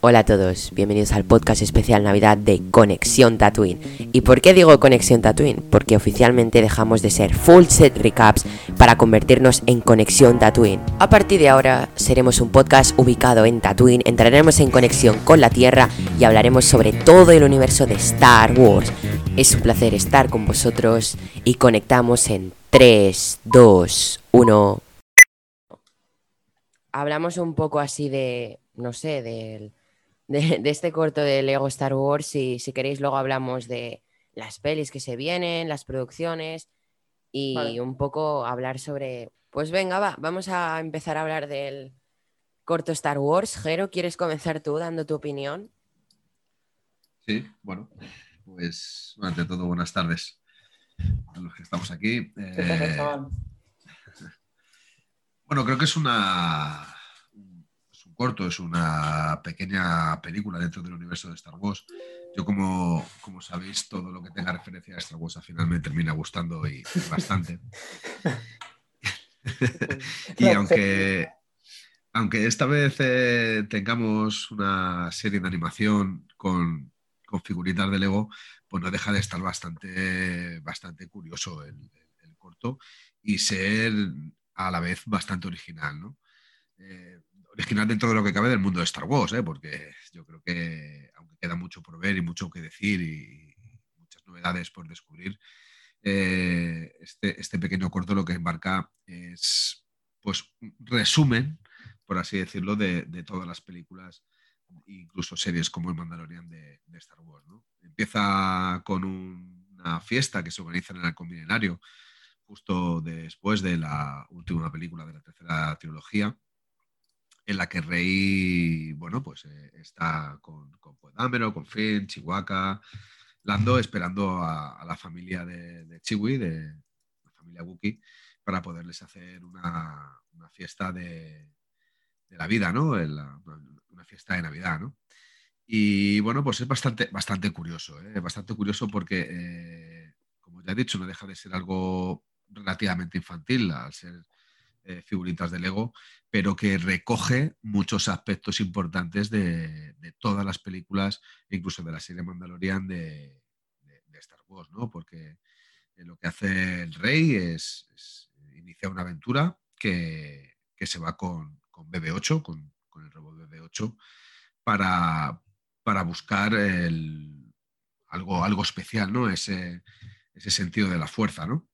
Hola a todos, bienvenidos al podcast especial Navidad de Conexión Tatooine. ¿Y por qué digo Conexión Tatooine? Porque oficialmente dejamos de ser full set recaps para convertirnos en Conexión Tatooine. A partir de ahora seremos un podcast ubicado en Tatooine, entraremos en conexión con la Tierra y hablaremos sobre todo el universo de Star Wars. Es un placer estar con vosotros y conectamos en 3, 2, 1. Hablamos un poco así de, no sé, del de, este corto de Lego Star Wars. Y si queréis, luego hablamos de las pelis que se vienen, las producciones y un poco hablar sobre. Pues venga, va, vamos a empezar a hablar del corto Star Wars. Jero, ¿quieres comenzar tú dando tu opinión? Sí, bueno, pues ante todo, buenas tardes a los que estamos aquí. Eh, bueno, creo que es una corto, es una pequeña película dentro del universo de Star Wars. Yo, como, como sabéis, todo lo que tenga referencia a Star Wars al final me termina gustando y bastante. y aunque, aunque esta vez eh, tengamos una serie de animación con, con, figuritas de Lego, pues no deja de estar bastante, bastante curioso el, corto y ser a la vez bastante original. ¿no? Eh, original dentro de lo que cabe del mundo de Star Wars, ¿eh? porque yo creo que, aunque queda mucho por ver y mucho que decir y muchas novedades por descubrir, eh, este, este, pequeño corto lo que embarca es pues un resumen, por así decirlo, de, todas las películas, incluso series como el Mandalorian de, Star Wars. Empieza con una fiesta que se organiza en el Arco Milenario, justo después de la última película de la tercera trilogía en la que Rey, bueno, pues eh, está con, con con Finn, Chihuahua, Lando, esperando a, la familia de, de, Chiwi, de la familia Wookiee, para poderles hacer una, fiesta de, la vida, ¿no? una fiesta de Navidad, ¿no? Y bueno, pues es bastante, bastante curioso, ¿eh? bastante curioso porque, eh, como ya he dicho, no deja de ser algo relativamente infantil al ser figuritas de Lego, pero que recoge muchos aspectos importantes de, todas las películas, incluso de la serie Mandalorian de, Star Wars, ¿no? Porque eh, lo que hace el rey es, iniciar una aventura que, se va con, BB-8, con, el robot BB-8, para, para buscar algo, algo especial, ¿no? Ese, ese sentido de la fuerza, ¿no?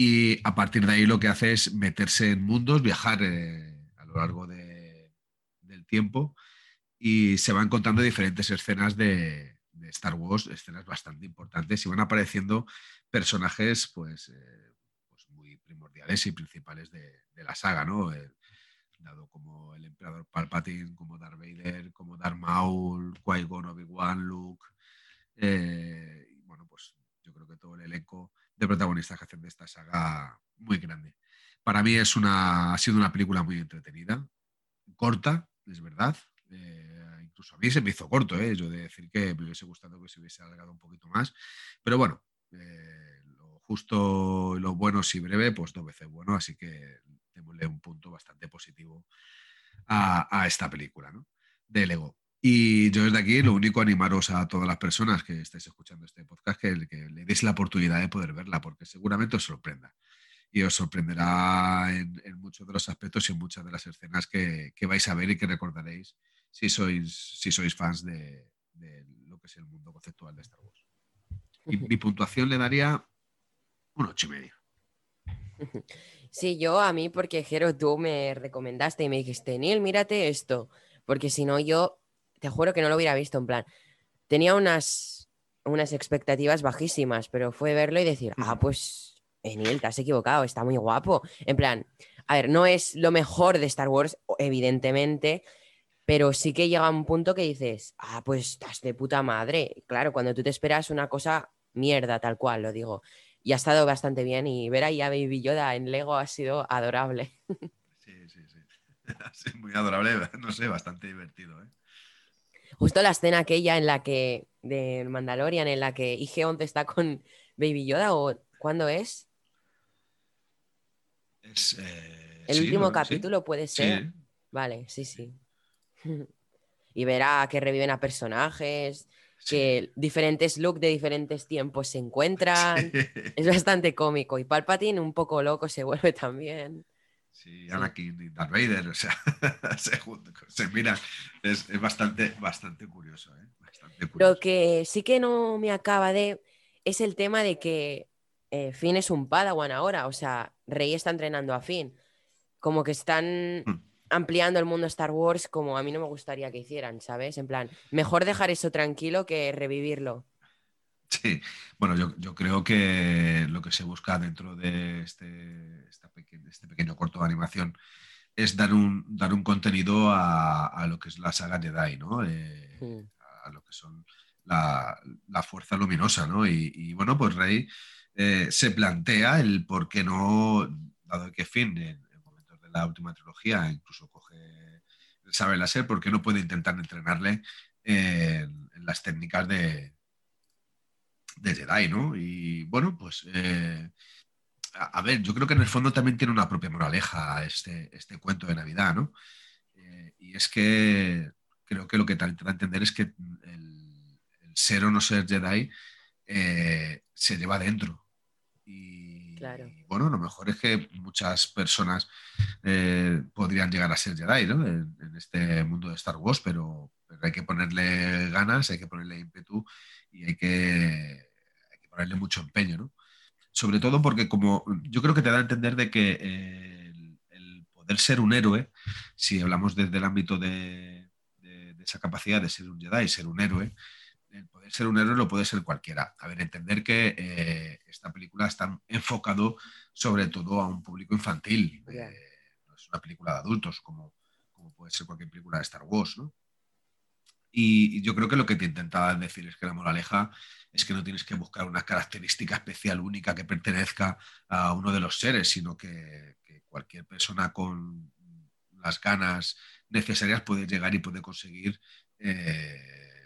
Y a partir de ahí lo que hace es meterse en mundos, viajar eh, a lo largo del tiempo y se van encontrando diferentes escenas de, Star Wars, escenas bastante importantes y van apareciendo personajes pues, eh, pues muy primordiales y principales de, la saga, ¿no? dado como el emperador Palpatine, como Darth Vader, como Darth Maul, Qui-Gon, Obi-Wan, Luke. Eh, bueno, pues yo creo que todo el elenco de protagonistas que hacen de esta saga muy grande. Para mí es una, ha sido una película muy entretenida, corta, es verdad. Eh, incluso a mí se me hizo corto, ¿eh? yo de decir que me hubiese gustado que se hubiese alargado un poquito más. Pero bueno, eh, lo justo y lo bueno si breve, pues dos veces bueno, así que démosle un punto bastante positivo a, a esta película ¿no? de Lego. Y yo desde aquí lo único animaros a todas las personas que estáis escuchando este podcast que, le deis la oportunidad de poder verla, porque seguramente os sorprenda. Y os sorprenderá en, muchos de los aspectos y en muchas de las escenas que, vais a ver y que recordaréis si sois, si sois fans de, lo que es el mundo conceptual de Star Wars. Y mi puntuación le daría un ocho y medio. Sí, yo a mí, porque Jero, tú me recomendaste y me dijiste, Neil, mírate esto, porque si no, yo te juro que no lo hubiera visto en plan. Tenía unas, unas expectativas bajísimas, pero fue verlo y decir, ah, pues, Enil, te has equivocado, está muy guapo. En plan, a ver, no es lo mejor de Star Wars, evidentemente, pero sí que llega un punto que dices, ah, pues estás de puta madre. Claro, cuando tú te esperas una cosa mierda, tal cual, lo digo. Y ha estado bastante bien y ver ahí a Baby Yoda en Lego ha sido adorable. Sí, sí, sí. muy adorable, no sé, bastante divertido, ¿eh? Justo la escena aquella en la que, de Mandalorian, en la que IG-11 está con Baby Yoda, ¿o cuándo es? Es. Eh, El último capítulo puede ser. Vale, sí, sí. y verá que reviven a personajes, que diferentes looks de diferentes tiempos se encuentran. Es bastante cómico. Y Palpatine un poco loco se vuelve también. Sí, Anakin y Darth Vader, o sea, se, mira, es, bastante, bastante curioso, ¿eh? Lo que sí que no me acaba de es el tema de que eh, Finn es un Padawan ahora, o sea, Rey está entrenando a Finn. Como que están hmm. ampliando el mundo Star Wars como a mí no me gustaría que hicieran, ¿sabes? En plan, mejor dejar eso tranquilo que revivirlo. Sí, bueno, yo, creo que lo que se busca dentro de este, este pequeño corto de animación es dar un, dar un contenido a, lo que es la saga Jedi, ¿no? Eh, hmm. A lo que son la, fuerza luminosa, ¿no? Y, bueno, pues Rey eh, se plantea el por qué no, dado que Finn en, momentos de la última trilogía incluso coge el sabe láser, ¿por qué no puede intentar entrenarle en las técnicas de, de Jedi, ¿no? Y bueno, pues eh, a, ver, yo creo que en el fondo también tiene una propia moraleja este, este cuento de Navidad, ¿no? Eh, y es que creo que lo que te da a entender es que el, ser o no ser Jedi eh, se lleva dentro. Y, claro. bueno, lo mejor es que muchas personas podrían llegar a ser Jedi, ¿no? En, este mundo de Star Wars, pero, pero hay que ponerle ganas, hay que ponerle ímpetu y hay que ponerle mucho empeño, ¿no? Sobre todo porque como yo creo que te da a entender de que el, poder ser un héroe, si hablamos desde el ámbito de, esa capacidad de ser un Jedi, ser un héroe, el poder ser un héroe lo puede ser cualquiera. A ver, entender que eh, esta película está enfocado sobre todo a un público infantil. Eh, no es una película de adultos como, como puede ser cualquier película de Star Wars, ¿no? Y, yo creo que lo que te intentaba decir es que la moraleja es que no tienes que buscar una característica especial única que pertenezca a uno de los seres, sino que, cualquier persona con las ganas necesarias puede llegar y puede conseguir eh,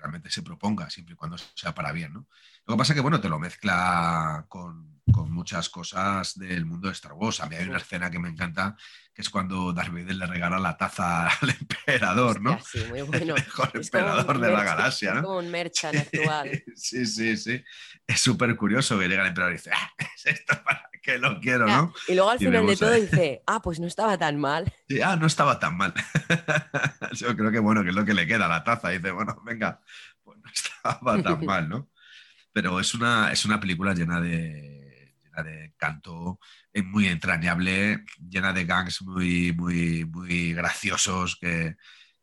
realmente se proponga, siempre y cuando sea para bien. ¿no? Lo que pasa es que, bueno, te lo mezcla con, con muchas cosas del mundo de Star Wars. A mí hay una escena que me encanta, que es cuando Darth Vader le regala la taza al emperador, ¿no? sí, muy bueno. El mejor emperador de la galaxia, ¿no? como un merchan actual. Sí, sí, sí. Es súper curioso que llega el emperador y dice, ah, es esto para que lo quiero, ¿no? Y luego al final de todo dice, ah, pues no estaba tan mal. Sí, ah, no estaba tan mal. Yo creo que bueno, que es lo que le queda a la taza. Y dice, bueno, venga, pues no estaba tan mal, ¿no? Pero es una, es una película llena de, de canto muy entrañable, llena de gangs muy, muy, muy graciosos que,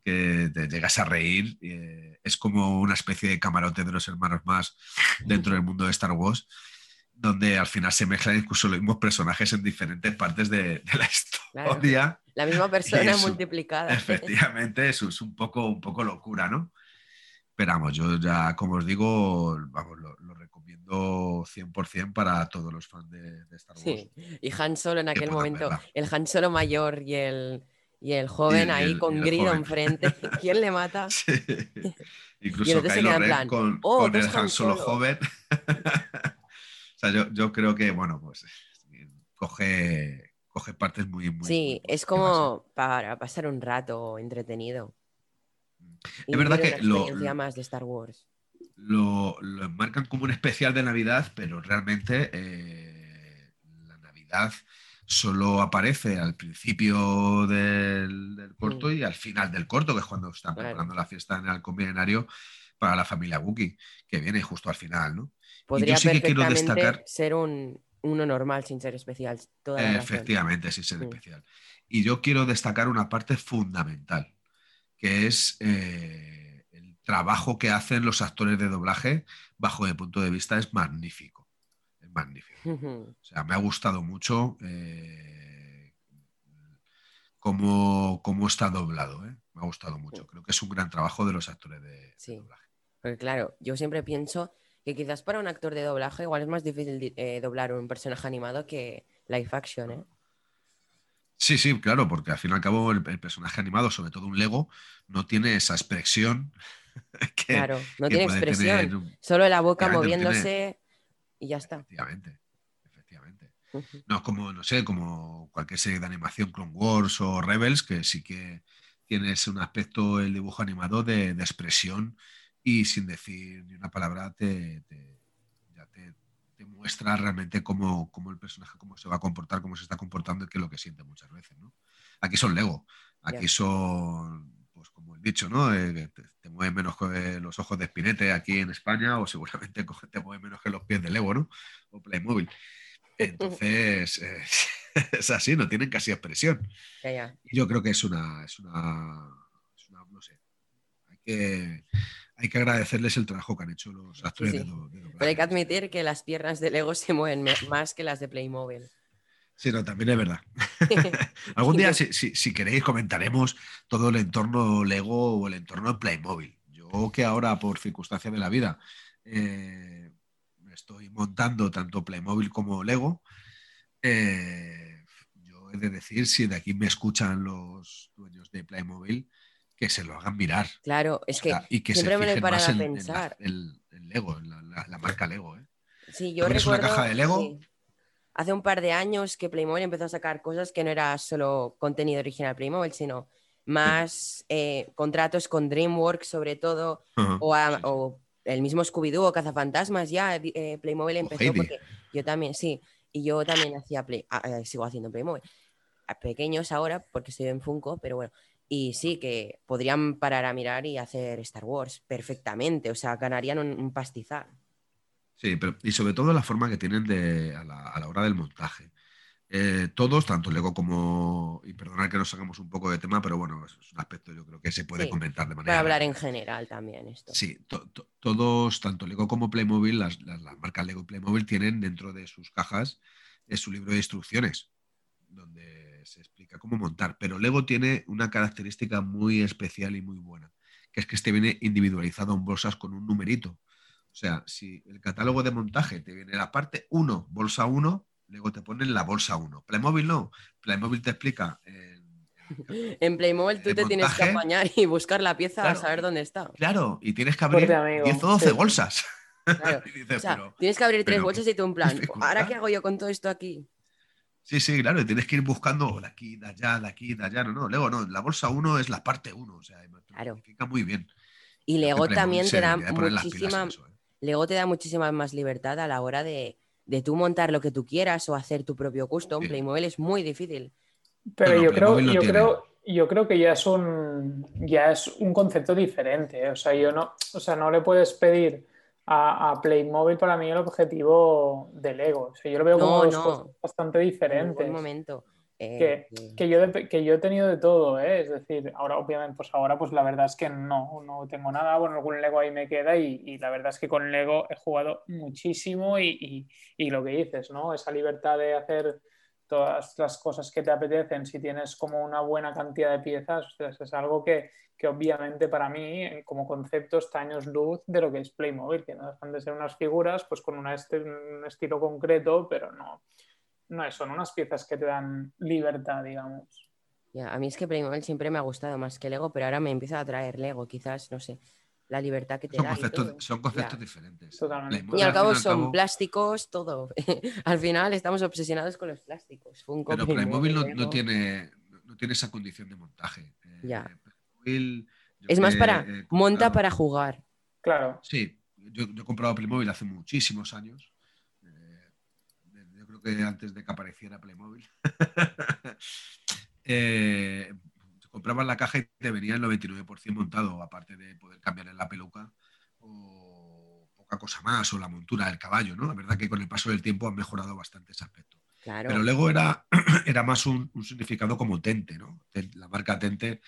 que te llegas a reír. Eh, es como una especie de camarote de los hermanos más dentro del mundo de Star Wars, donde al final se mezclan incluso los mismos personajes en diferentes partes de, la historia. la misma persona multiplicada. Efectivamente, eso es un poco, un poco locura, ¿no? Pero yo ya, como os digo, vamos, lo, 100% para todos los fans de, Star Wars. Sí, y Han Solo en aquel momento, el Han Solo mayor y el, y el joven ahí con Grido enfrente, ¿quién le mata? Sí. Incluso Kylo Ren con, oh, con el Han Solo, joven. O sea, yo, yo, creo que, bueno, pues coge, coge partes muy, muy Sí, es como para pasar un rato entretenido. Es verdad que lo, más de Star Wars lo, lo, enmarcan como un especial de Navidad, pero realmente eh, la Navidad solo aparece al principio del, corto mm. y al final del corto, que es cuando están preparando la fiesta en el convenienario para la familia Wookiee, que viene justo al final, ¿no? Podría yo sí que quiero destacar... ser un, uno normal sin ser especial. Efectivamente, sin ser mm. especial. Y yo quiero destacar una parte fundamental, que es... Eh, trabajo que hacen los actores de doblaje, bajo mi punto de vista, es magnífico. Es magnífico. O sea, me ha gustado mucho eh, cómo, está doblado. ¿eh? Me ha gustado mucho. Creo que es un gran trabajo de los actores de, doblaje. Porque claro, yo siempre pienso que quizás para un actor de doblaje igual es más difícil eh, doblar un personaje animado que live action, ¿eh? Sí, sí, claro, porque al fin y al cabo el, personaje animado, sobre todo un Lego, no tiene esa expresión claro, no tiene expresión, solo la boca moviéndose y ya está. Efectivamente, efectivamente. No es como, no sé, como cualquier serie de animación, Clone Wars o Rebels, que sí que tienes un aspecto, el dibujo animado de, expresión y sin decir ni una palabra te, ya te, muestra realmente cómo, el personaje cómo se va a comportar, cómo se está comportando y qué es lo que siente muchas veces. ¿no? Aquí son Lego, aquí son, pues como he dicho, ¿no? Eh, te, mueven menos que los ojos de Spinete aquí en España o seguramente te mueven menos que los pies de Lego ¿no? o Playmobil. Entonces, eh, es así, no tienen casi expresión. yo creo que es una, es una, no sé, hay que, hay que agradecerles el trabajo que han hecho los actores de, Pero hay que admitir que las piernas de Lego se mueven más que las de Playmobil. Sí, no, también es verdad. Algún día, si, queréis, comentaremos todo el entorno Lego o el entorno Playmobil. Yo que ahora, por circunstancias de la vida, eh, estoy montando tanto Playmobil como Lego, eh, yo he de decir, si de aquí me escuchan los dueños de Playmobil, que se lo hagan mirar. Claro, es que, y que siempre me lo he a pensar. En, el, Lego, en la, marca Lego. ¿eh? Sí, yo recuerdo, una caja de Lego? Hace un par de años que Playmobil empezó a sacar cosas que no era solo contenido original Playmobil, sino más eh, contratos con DreamWorks sobre todo, o, el mismo Scooby-Doo o Cazafantasmas, ya eh, Playmobil empezó porque yo también, sí, y yo también hacía Play, ah, eh, sigo haciendo Playmobil. Pequeños ahora, porque estoy en Funko, pero bueno. Y sí, que podrían parar a mirar y hacer Star Wars perfectamente, o sea, ganarían un, pastizal. Sí, pero y sobre todo la forma que tienen de, a, la, a la hora del montaje. Eh, todos, tanto Lego como, y perdonad que nos hagamos un poco de tema, pero bueno, es un aspecto yo creo que se puede comentar de manera... Para hablar en general también esto. Sí, todos, tanto Lego como Playmobil, las, marcas Lego y Playmobil tienen dentro de sus cajas eh, su libro de instrucciones, donde se explica cómo montar, pero Lego tiene una característica muy especial y muy buena, que es que este viene individualizado en bolsas con un numerito. O sea, si el catálogo de montaje te viene la parte 1, bolsa 1, luego te ponen la bolsa 1. Playmobil no. Playmobil te explica. en Playmobil tú te tienes que apañar y buscar la pieza para saber dónde está. Claro, y tienes que abrir 10 o 12 bolsas. tienes que abrir tres bolsas y tú en plan, ¿ahora qué hago yo con todo esto aquí? Sí, sí, claro, tienes que ir buscando de aquí, de allá, de aquí, de allá. No, no, luego no, la bolsa 1 es la parte 1, o sea, claro. muy bien. Y Lego también te da muchísima. ¿eh? Lego te da muchísima más libertad a la hora de, de tú montar lo que tú quieras o hacer tu propio custom, Playmobil es muy difícil. Pero yo, creo, yo, creo, yo creo que ya es un, ya es un concepto diferente. ¿eh? O sea, yo no, o sea, no le puedes pedir a, Playmobil para mí el objetivo del Lego. O sea, yo lo veo como dos bastante diferentes. un momento. Eh, que, yo que yo he tenido de todo, ¿eh? es decir, ahora obviamente, pues ahora pues la verdad es que no, no tengo nada, bueno, algún Lego ahí me queda y, la verdad es que con Lego he jugado muchísimo y, lo que dices, ¿no? Esa libertad de hacer todas las cosas que te apetecen si tienes como una buena cantidad de piezas, es algo que, obviamente para mí como concepto está años luz de lo que es Playmobil, que no dejan de ser unas figuras pues con un estilo concreto, pero no, no son unas piezas que te dan libertad, digamos. Ya, a mí es que Playmobil siempre me ha gustado más que Lego, pero ahora me empieza a traer Lego, quizás, no sé, la libertad que te son da. Conceptos, son conceptos diferentes. Y al cabo son plásticos, todo. al final estamos obsesionados con los plásticos. pero Playmobil no, tiene, no tiene esa condición de montaje. Eh, ya. es más para, monta para jugar. Claro. Sí, yo, yo he comprado Playmobil hace muchísimos años antes de que apareciera Playmobil. comprabas la caja y te venía el 99% montado, aparte de poder cambiarle la peluca o poca cosa más, o la montura del caballo, ¿no? La verdad que con el paso del tiempo han mejorado bastante ese aspecto. Pero luego era, era más un, significado como Tente, ¿no? La marca Tente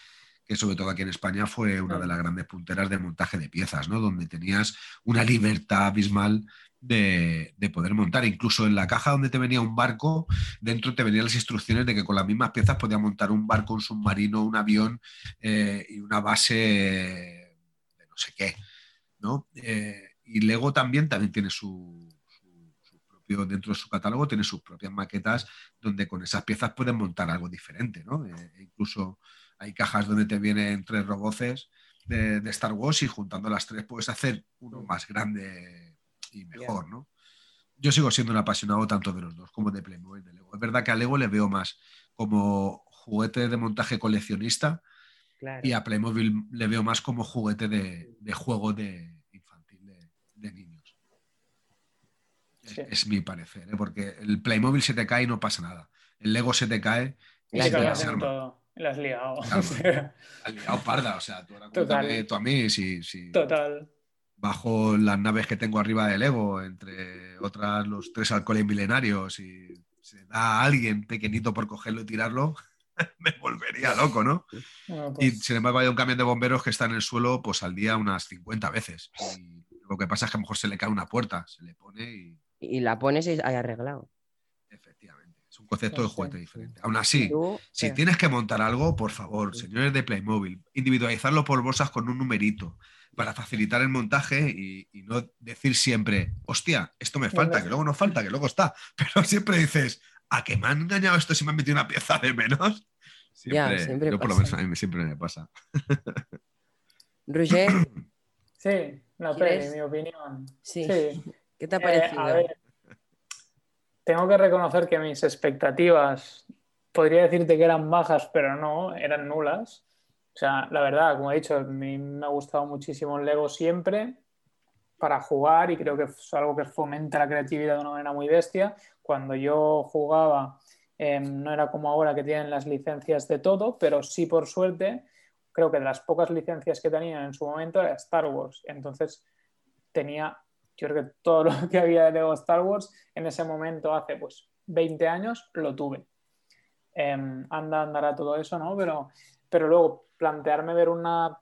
que sobre todo aquí en España fue una de las grandes punteras de montaje de piezas, ¿no? Donde tenías una libertad abismal de, poder montar. Incluso en la caja donde te venía un barco, dentro te venían las instrucciones de que con las mismas piezas podía montar un barco, un submarino, un avión eh, y una base de no sé qué. ¿no? Eh, y Lego también, también tiene su, propio, dentro de su catálogo, tiene sus propias maquetas donde con esas piezas pueden montar algo diferente. ¿no? Eh, e incluso hay cajas donde te vienen tres roboces de, de Star Wars y juntando las tres puedes hacer uno más grande y mejor, ¿no? Yo sigo siendo un apasionado tanto de los dos como de Playmobil de Lego. Es verdad que a Lego le veo más como juguete de montaje coleccionista Claro. Y a Playmobil le veo más como juguete de, de juego de infantil de, de niños. Es- Sí. Es, mi parecer, ¿eh? porque el Playmobil se te cae y no pasa nada. El Lego se te cae Y se te desarma. todo. La has liado. Claro. Has liado parda, o sea, tú ahora Total. tú a mí si, si Total. Bajo las naves que tengo arriba del Lego, entre otras los tres alcoholes milenarios, y se da a alguien pequeñito por cogerlo y tirarlo, me volvería loco, ¿no? Bueno, Y pues, sin embargo hay un camión de bomberos que está en el suelo pues al día unas 50 veces. Y lo que pasa es que a lo mejor se le cae una puerta, se le pone y Y la pones y hay arreglado. efectivamente. Es un concepto de juguete sí. diferente. Aún así, Tú, si espera. tienes que montar algo, por favor, señores de Playmobil, individualizarlo por bolsas con un numerito para facilitar el montaje y, y no decir siempre, hostia, esto me falta, que luego no falta, que luego está. Pero siempre dices, ¿a que me han engañado esto si me han metido una pieza de menos? Ya, siempre yo por lo menos a mí siempre me pasa. Roger, sí, la peli, mi opinión. Sí. Sí. ¿qué te ha Eh, parecido? a ver, tengo que reconocer que mis expectativas, podría decirte que eran bajas, pero no, eran nulas. O sea, la verdad, como he dicho, a mí me ha gustado muchísimo el Lego siempre para jugar y creo que es algo que fomenta la creatividad de una manera muy bestia. Cuando yo jugaba, eh, no era como ahora que tienen las licencias de todo, pero sí por suerte, creo que de las pocas licencias que tenían en su momento era Star Wars. Entonces tenía yo creo que todo lo que había de Lego Star Wars en ese momento, hace pues 20 años, lo tuve. Em, anda, andará todo eso, ¿no? Pero, pero luego plantearme ver una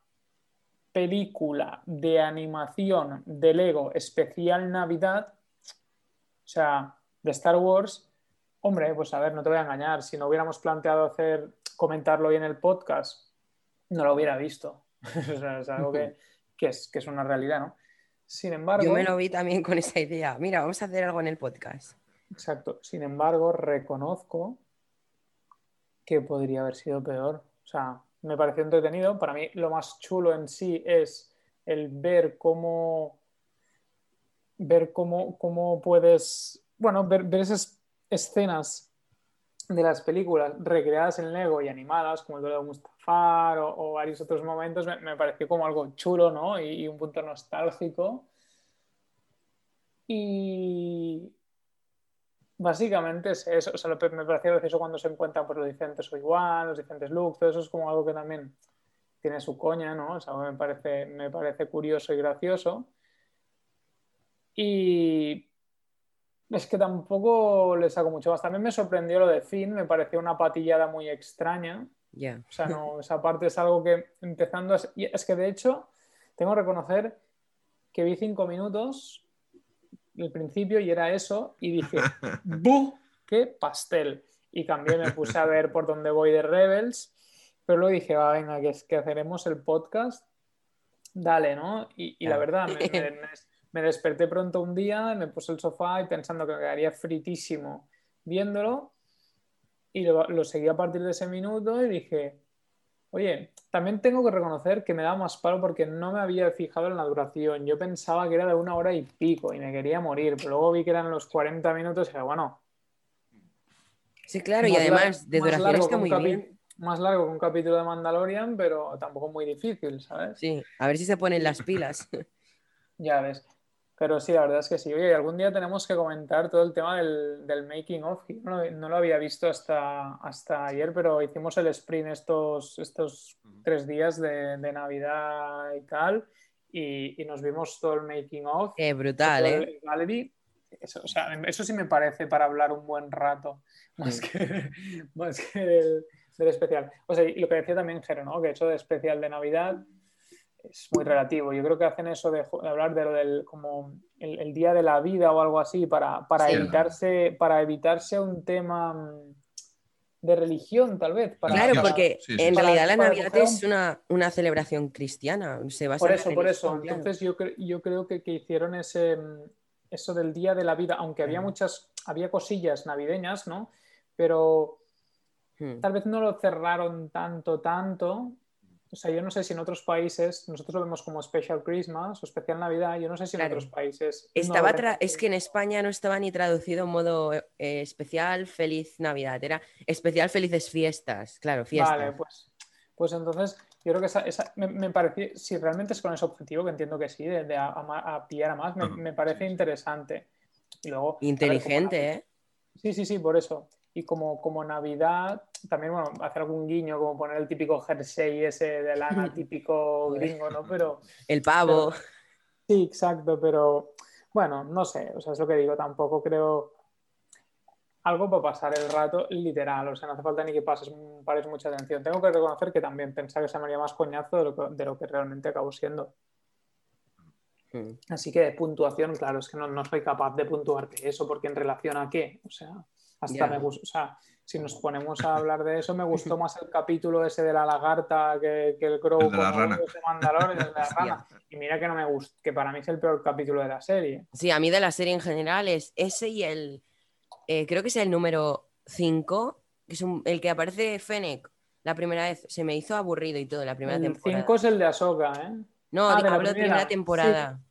película de animación de Lego especial Navidad, o sea, de Star Wars, hombre, pues a ver, no te voy a engañar, si no hubiéramos planteado hacer, comentarlo hoy en el podcast, no lo hubiera visto. o sea, es algo que, que es, que es una realidad, ¿no? Sin embargo, Yo me lo vi también con esa idea. Mira, vamos a hacer algo en el podcast. exacto. Sin embargo, reconozco que podría haber sido peor. O sea, me pareció entretenido. Para mí, lo más chulo en sí es el ver cómo ver cómo, cómo puedes, bueno, ver, esas escenas de las películas recreadas en Lego y animadas, como el duelo de Mustafar o, varios otros momentos, me, me pareció como algo chulo, ¿no? Y, y un punto nostálgico. Y básicamente es eso. O sea, lo- me pareció gracioso cuando se encuentran por los diferentes Obi-Wan, los diferentes looks, todo eso es como algo que también tiene su coña, ¿no? O sea, me parece, me parece curioso y gracioso. Y es que tampoco le saco mucho más. También me sorprendió lo de Finn, me pareció una patillada muy extraña. Ya. O sea, no, esa parte es algo que empezando a... Es que de hecho, tengo que reconocer que vi cinco minutos el principio y era eso y dije, ¡buh! ¡Qué pastel! Y cambié, me puse a ver por dónde voy de Rebels, pero luego dije, va, venga, que, es que haceremos el podcast, dale, ¿no? Y, y la verdad, me, me- me- me desperté pronto un día, me puse el sofá y pensando que me quedaría fritísimo viéndolo y lo, lo seguí a partir de ese minuto y dije, oye, también tengo que reconocer que me da más palo porque no me había fijado en la duración. Yo pensaba que era de una hora y pico y me quería morir, pero luego vi que eran los 40 minutos y dije, bueno, Sí, claro, y más además de duración está muy bien. Más largo que un capítulo de Mandalorian, pero tampoco muy difícil, ¿sabes? Sí, a ver si se ponen las pilas. Ya ves. Pero sí, la verdad es que sí. Oye, algún día tenemos que comentar todo el tema del, del making of. No, lo- no lo había visto hasta, hasta ayer, pero hicimos el sprint estos, estos tres días de, de Navidad y tal. Y, y nos vimos todo el making of. Qué brutal, ¿eh? el gallery. Eso, o sea, eso sí me parece para hablar un buen rato, más Sí. que, más que del, del especial. O sea, y lo que decía también Jero, ¿no? Que eso de especial de Navidad es muy relativo. Yo creo que hacen eso de, hablar de lo del como el, el día de la vida o algo así para, para Sí. evitarse para evitarse un tema mm, de religión, tal vez. Para, Claro, porque Sí, sí, en realidad Para- la para Navidad es una, una celebración cristiana. Se basa Por en eso, por eso. Entonces yo, cre- yo creo que, que hicieron ese, mm, eso del Día de la Vida, aunque había Ujú. muchas, había cosillas navideñas, ¿no? Pero tal vez no lo cerraron tanto, tanto. O sea, yo no sé si en otros países, nosotros lo vemos como Special Christmas o Especial Navidad, yo no sé si en otros países... no Estaba ven es que en España no estaba ni traducido en modo eh, especial feliz Navidad, era especial felices fiestas, claro, fiestas. Vale, pues, Pues entonces, yo creo que esa, esa- me, me parece, si realmente es con ese objetivo, que entiendo que sí, de, de a, a- a pillar a más, me, parece sí. interesante. Y luego, ver, Inteligente, ¿eh? Sí, sí, sí, por eso. Y como, como Navidad, también, bueno, hacer algún guiño, como poner el típico jersey ese de lana típico gringo, ¿no? Pero El pavo. sí, exacto, pero bueno, no sé, o sea, es lo que digo, tampoco creo algo para pasar el rato literal, o sea, no hace falta ni que pases, pares mucha atención. Tengo que reconocer que también pensaba que se me haría más coñazo de lo que, de lo que realmente acabó siendo. Mm. Así que de puntuación, claro, es que no, no soy capaz de puntuarte eso, porque en relación a qué, o sea, hasta Ya. me gusta, o sea, si nos ponemos a hablar de eso, me gustó más el capítulo ese de la lagarta que, que el crow El de la con rana. el de la. Y mira que no me gusta, que para mí es el peor capítulo de la serie. Sí, a mí de la serie en general es ese y el. eh, creo que es el número 5, que es un- el que aparece Fennec la primera vez. Se me hizo aburrido y todo la primera El temporada. 5 es el de Ahsoka, ¿eh? No, Ah, di- de la hablo de primera primera. temporada. Sí,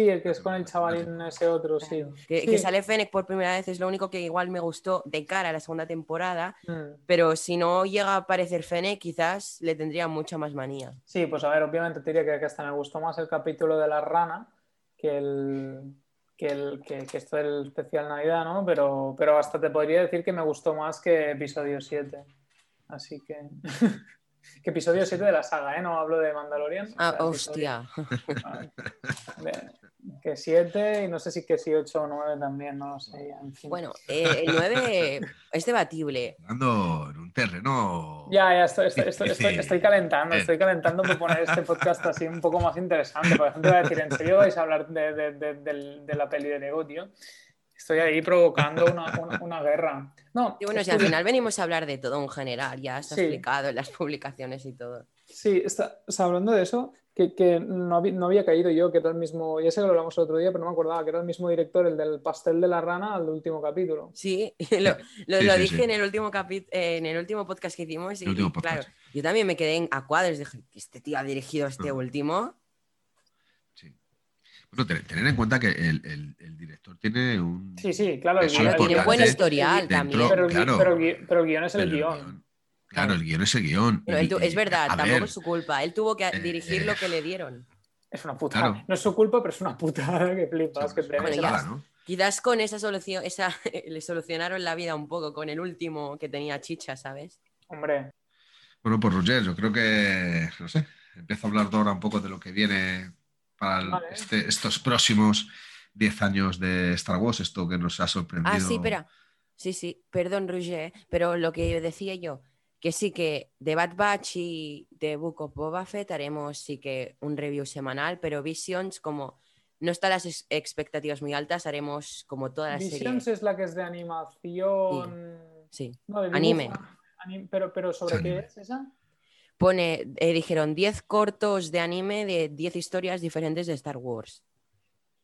el que es con el chavalín ese otro, sí. Que, Sí. que sale Fennec por primera vez es lo único que igual me gustó de cara a la segunda temporada. Mm. Pero si no llega a aparecer Fennec, quizás le tendría mucha más manía. Sí, pues a ver, obviamente te diría que, que hasta me gustó más el capítulo de la rana que el que, el, que, que esto del especial Navidad, ¿no? Pero, pero hasta te podría decir que me gustó más que episodio 7. Así que... que episodio 7 de la saga, ¿eh? No hablo de Mandalorian. o Ah, sea, episodio- hostia. de- que 7 y no sé si que si 8 o 9 también, no lo sé. en fin. Bueno, eh, el 9 es debatible. Ando en un terreno. Ya, ya, estoy, estoy, estoy, estoy- calentando, Eh. estoy calentando por poner este podcast así un poco más interesante. Por ejemplo, va a decir, ¿en serio vais a hablar de, de- de- de la peli de Lego, tío? Estoy ahí provocando una, una- una guerra. No, Y bueno, si al final venimos a hablar de todo en general, ya Sí. explicado en las publicaciones y todo. Sí, está, hablando de eso, que, que no, había, no había caído yo, que era el mismo, ya sé que lo hablamos el otro día, pero no me acordaba, que era el mismo director, el del pastel de la rana, al último capítulo. Sí, lo, lo- Sí, lo sí, dije sí. en el último capi- eh, en el último podcast que hicimos y, El último y claro, yo también me quedé en- a cuadros, dije, este tío ha dirigido este Ujú. último. Bueno, te- tener en cuenta que el, el- el director tiene un. Sí, sí, claro. el guion- tiene guion- buen historial dentro- también. Pero claro. pero pero el guion es el Pero el guion. guión- Claro, el guion es el guion. Él Y- es verdad, tampoco ver, es su culpa. Él tuvo que eh, dirigir eh, lo que le dieron. Es una putada. Claro. No es su culpa, pero es una putada que flipas. sí, que. Quizás con esa solución, esa, le solucionaron la vida un poco con el último que tenía chicha, ¿sabes? Hombre, Bueno, pues Roger, yo creo que, no sé, empiezo a hablar ahora un poco de lo que viene para el- Vale. este- estos próximos 10 años de Star Wars, esto que nos ha sorprendido. Ah, sí, espera. Sí, sí, perdón, Roger, pero lo que decía yo, que sí que de Bad Batch y de Book of Boba Fett haremos sí que un review semanal, pero Visions, como no están las ex- expectativas muy altas, haremos como toda la Visions serie. es la que es de animación. Sí. No, de. Anime. Anim- pero, pero ¿sobre Es qué anime. es esa? Pone, eh, dijeron 10 cortos de anime de 10 historias diferentes de Star Wars.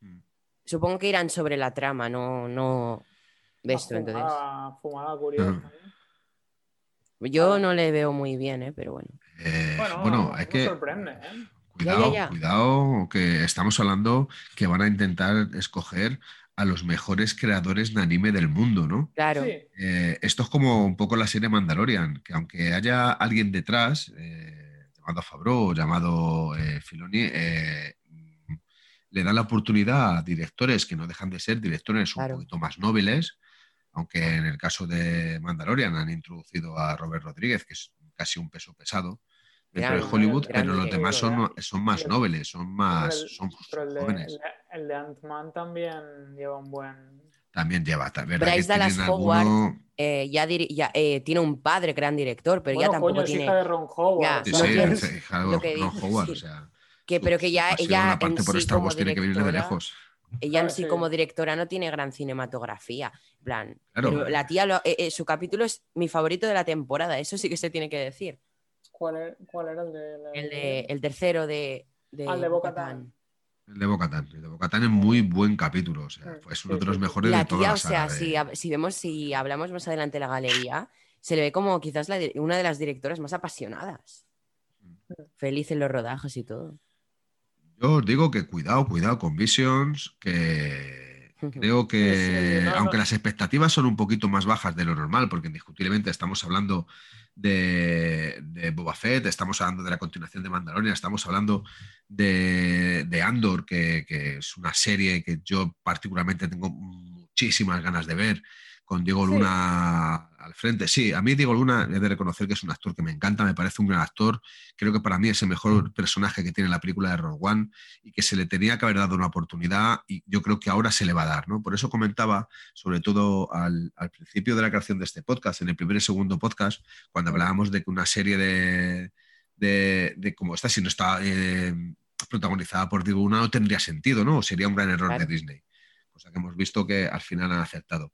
Mm. Supongo que irán sobre la trama, no, no de esto, entonces. Fumada, fumada curiosa. ¿eh? Yo no le veo muy bien, ¿eh? pero bueno. Eh, Bueno, bueno, hay me que. sorprende, ¿eh? Cuidado, Ya, ya, ya. cuidado, que estamos hablando que van a intentar escoger a los mejores creadores de anime del mundo, ¿no? Claro. Sí, Eh, esto es como un poco la serie Mandalorian, que aunque haya alguien detrás, eh, llamado Favreau, llamado eh, Filoni, le dan la oportunidad a directores que no dejan de ser directores un poquito más nobles, aunque en el caso de Mandalorian han introducido a Robert Rodríguez, que es casi un peso pesado dentro Gran- de Hollywood, gran pero los demás son, más nobles, son más son jóvenes. El de Ant-Man también lleva un buen. También lleva, ¿verdad? Bryce Dallas Howard, alguno- Eh, ya, diri- ya, eh, tiene un padre gran director, pero bueno, ya tampoco coño, es tiene. hija de Ron Howard. Ya, Sí, sí, tiene- sí, hija de lo que Ron Howard, sí. o sea, que, pero que ya ella aparte en por sí Star como Wars tiene que venir de directora- lejos. Ella en Claro, sí sí. como directora no tiene gran cinematografía. en plan, Claro. pero la tía, lo- eh, eh, su capítulo es mi favorito de la temporada, eso sí que se tiene que decir. ¿Cuál, era, cuál era el de la- El, de, el tercero de, de, Ah, el de. Bo-Katan. El de Bocatán. El de Bocatán es muy buen capítulo. O sea, Mm, es uno de los mejores La de toda tía, la o sea, saga. de- si, vemos, si hablamos más adelante de la galería, se le ve como quizás la una de las directoras más apasionadas. Mm. Feliz en los rodajes y todo. Yo os digo que cuidado, cuidado con Visions, que Creo que, aunque las expectativas son un poquito más bajas de lo normal, porque indiscutiblemente estamos hablando de, Boba Fett, estamos hablando de la continuación de Mandalorian, estamos hablando de, Andor, que, es una serie que yo particularmente tengo muchísimas ganas de ver, con Diego Luna al frente. Sí, a mí Diego Luna he de reconocer que es un actor que me encanta, me parece un gran actor. Creo que para mí es el mejor personaje que tiene la película de Rogue One y que se le tenía que haber dado una oportunidad y yo creo que ahora se le va a dar. ¿no? Por eso comentaba, sobre todo al, principio de la creación de este podcast, en el primer y segundo podcast, cuando hablábamos de que una serie de, de, como esta, si no está eh, protagonizada por Diego Luna, no tendría sentido, ¿no? O sería un gran error de Disney. Cosa que hemos visto que al final han aceptado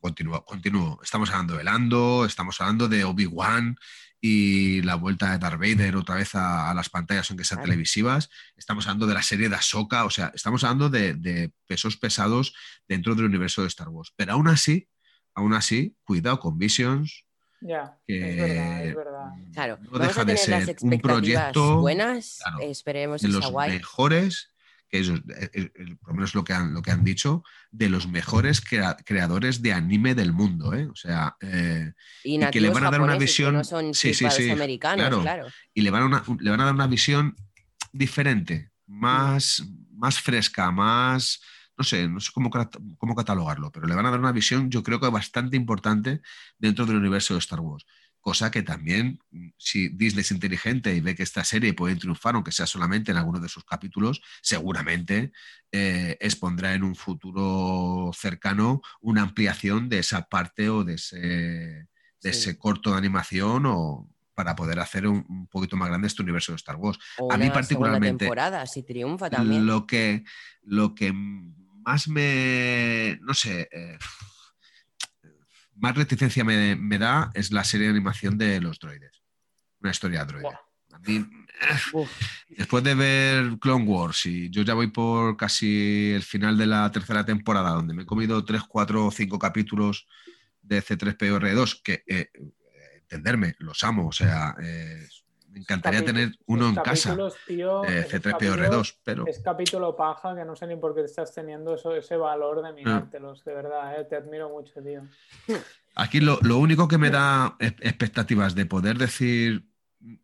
continúo, continúo. Estamos hablando de Lando, estamos hablando de Obi-Wan y la vuelta de Darth Vader otra vez a, las pantallas, aunque sean televisivas. Estamos hablando de la serie de Ahsoka, o sea, estamos hablando de, pesos pesados dentro del universo de Star Wars. Pero aún así, aún así, cuidado con Visions. Ya, es verdad, es verdad. Claro, no deja de ser un proyecto buenas, esperemos de los mejores que ellos, eh, eh, por lo menos lo que han, lo que han dicho, de los mejores creadores de anime del mundo. ¿eh? O sea, y, que le van a dar una visión. sí, sí, sí, americanos, claro, Y le van, a le van a dar una visión diferente, más, más fresca, más. No sé, no sé cómo, cómo catalogarlo, pero le van a dar una visión, yo creo que bastante importante dentro del universo de Star Wars cosa que también, si Disney es inteligente y ve que esta serie puede triunfar, aunque sea solamente en alguno de sus capítulos, seguramente eh, expondrá en un futuro cercano una ampliación de esa parte o de ese, de ese corto de animación o para poder hacer un, poquito más grande este universo de Star Wars. a mí particularmente temporada, si triunfa también. Lo que, lo que más me, no sé, eh, más reticencia me, da es la serie de animación de los droides. Una historia de droides. después de ver Clone Wars y yo ya voy por casi el final de la tercera temporada, donde me he comido 3, 4 o 5 capítulos de C3PO R2, que eh, entenderme, los amo, o sea, eh, me encantaría tener uno en casa. C3PO2, pero. Es capítulo paja que no sé ni por qué estás teniendo eso, ese valor de mirártelos, de verdad, eh, te admiro mucho, tío. Aquí lo, único que me da expectativas de poder decir,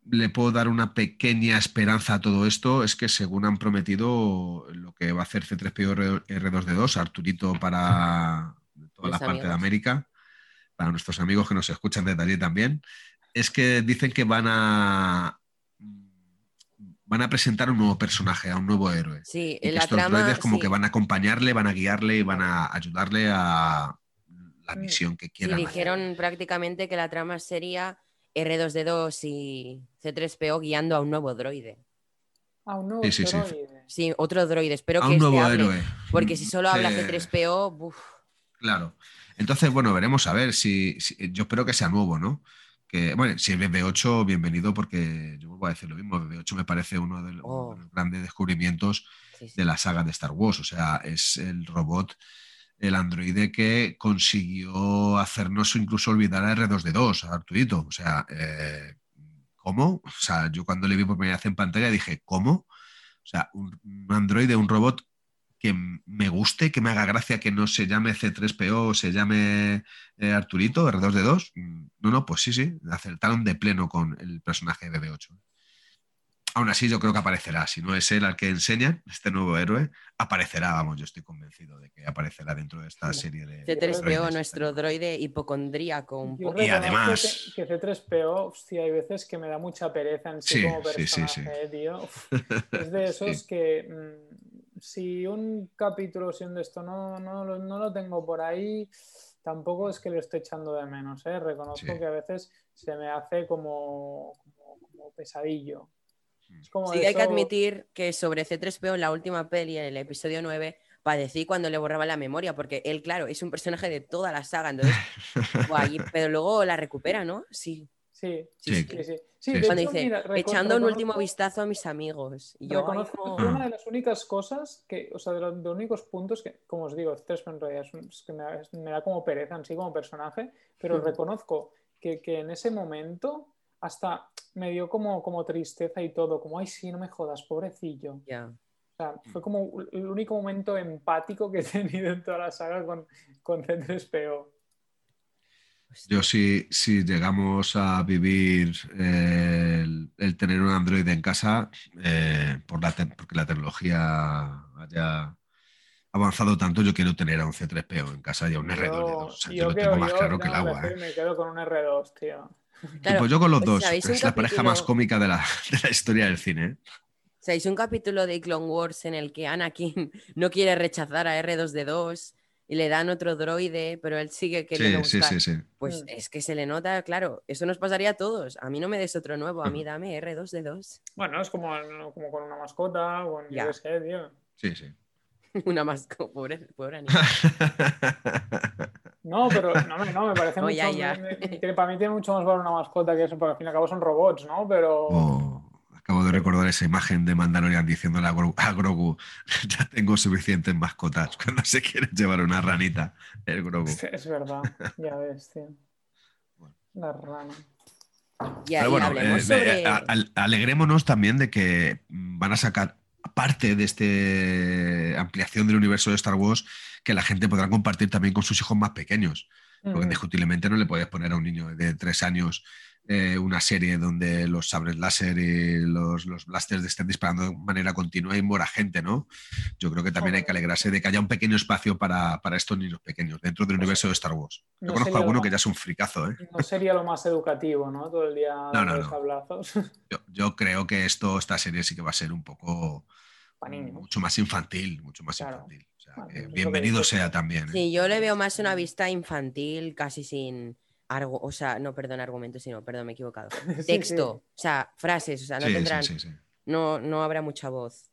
le puedo dar una pequeña esperanza a todo esto, es que según han prometido lo que va a hacer C3PO R2D2, Arturito para toda la parte de América, para nuestros amigos que nos escuchan desde allí también, es que dicen que van a van a presentar un nuevo personaje, a un nuevo héroe. Sí, y la estos droides como que van a acompañarle, van a guiarle y van a ayudarle a la mm. misión que quieran. Sí, dijeron prácticamente que la trama sería R2D2 y C3PO guiando a un nuevo droide. A un nuevo droide. Sí. sí, otro droide. Espero a que un nuevo héroe. Porque si solo habla C3PO, uf. Claro. Entonces, bueno, veremos a ver si, yo espero que sea nuevo, ¿no? Bueno, si es BB8, bienvenido, porque yo vuelvo a decir lo mismo, BB8 me parece uno de, los oh. grandes descubrimientos de la saga de Star Wars, o sea, es el robot, el androide que consiguió hacernos incluso olvidar a R2D2, a Arturito, o sea, eh, ¿cómo? O sea, yo cuando le vi por primera vez en pantalla dije, ¿cómo? O sea, un androide, un robot que me guste, que me haga gracia que no se llame C3PO o se llame eh, Arturito, R2D2. Mm, no, no, pues sí, sí, acertaron de pleno con el personaje de B8. Aún así, yo creo que aparecerá. Si no es él al que enseñan, este nuevo héroe, aparecerá, vamos, yo estoy convencido de que aparecerá dentro de esta serie de. C3PO, nuestro droide hipocondríaco. Un poco. Y además. Que, C3PO, hostia, hay veces que me da mucha pereza en sí, como personaje, tío. Es de esos que. Mm, si un capítulo siendo esto no, no, no, lo tengo por ahí, tampoco es que lo esté echando de menos. ¿eh? Reconozco que a veces se me hace como, como, pesadillo. sí, hay que admitir que sobre C3PO en la última peli, en el episodio 9, padecí cuando le borraba la memoria, porque él, claro, es un personaje de toda la saga, entonces, pero luego la recupera, ¿no? Sí. Sí, sí, sí. sí, dice, echando un último vistazo a mis amigos. Y yo, reconozco una de las únicas cosas que, o sea, de los, únicos puntos que, como os digo, tres en realidad es que me, da como pereza en sí como personaje, pero reconozco que, que, en ese momento hasta me dio como, como tristeza y todo, como, ay, sí, no me jodas, pobrecillo. O sea, fue como el único momento empático que he tenido en toda la saga con, con C3PO. Yo si, si llegamos a vivir eh, el, tener un Android en casa, eh, por la porque la tecnología haya avanzado tanto, yo quiero tener a un C3PO en casa y a un R2. yo, lo tengo más claro que el agua. ¿eh? Me quedo con un R2, tío. pues yo con los dos. Es la pareja más cómica de la, de la historia del cine. O sea, un capítulo de Clone Wars en el que Anakin no quiere rechazar a R2D2 y le dan otro droide, pero él sigue queriendo sí, buscar. Sí, sí, pues mm. es que se le nota, claro, eso nos pasaría a todos. A mí no me des otro nuevo, a mí dame R2D2. Bueno, es como, como con una mascota, o yo sé, tío. Sí, sí. una mascota, pobre, pobre animal. no, pero no, no me parece mucho. Ya, para mí tiene mucho más valor una mascota que eso, porque al fin y al cabo son robots, ¿no? Pero. Oh. Acabo de recordar esa imagen de Mandalorian diciéndole a, Grogu, ya tengo suficientes mascotas cuando se quiere llevar una ranita, el Grogu. Es, verdad, ya ves, tío. La rana. Ya, bueno, eh, alegrémonos también de que van a sacar parte de esta ampliación del universo de Star Wars que la gente podrá compartir también con sus hijos más pequeños. Porque mm. indiscutiblemente no le puedes poner a un niño de tres años eh, una serie donde los sabres láser y los, los, blasters estén disparando de manera continua y muera gente, ¿no? Yo creo que también hay que alegrarse de que haya un pequeño espacio para, estos niños pequeños dentro del universo de Star Wars. Yo conozco a alguno que ya es un fricazo, ¿eh? No sería lo más educativo, ¿no? Todo el día no, no, no. Yo, creo que esto, esta serie sí que va a ser un poco mucho más infantil, mucho más infantil. bienvenido sea también. ¿eh? Sí, yo le veo más una vista infantil, casi sin o sea, no, perdón, argumento, sino, perdón, me he equivocado. Texto, o sea, frases, o sea, no tendrán, no, no habrá mucha voz.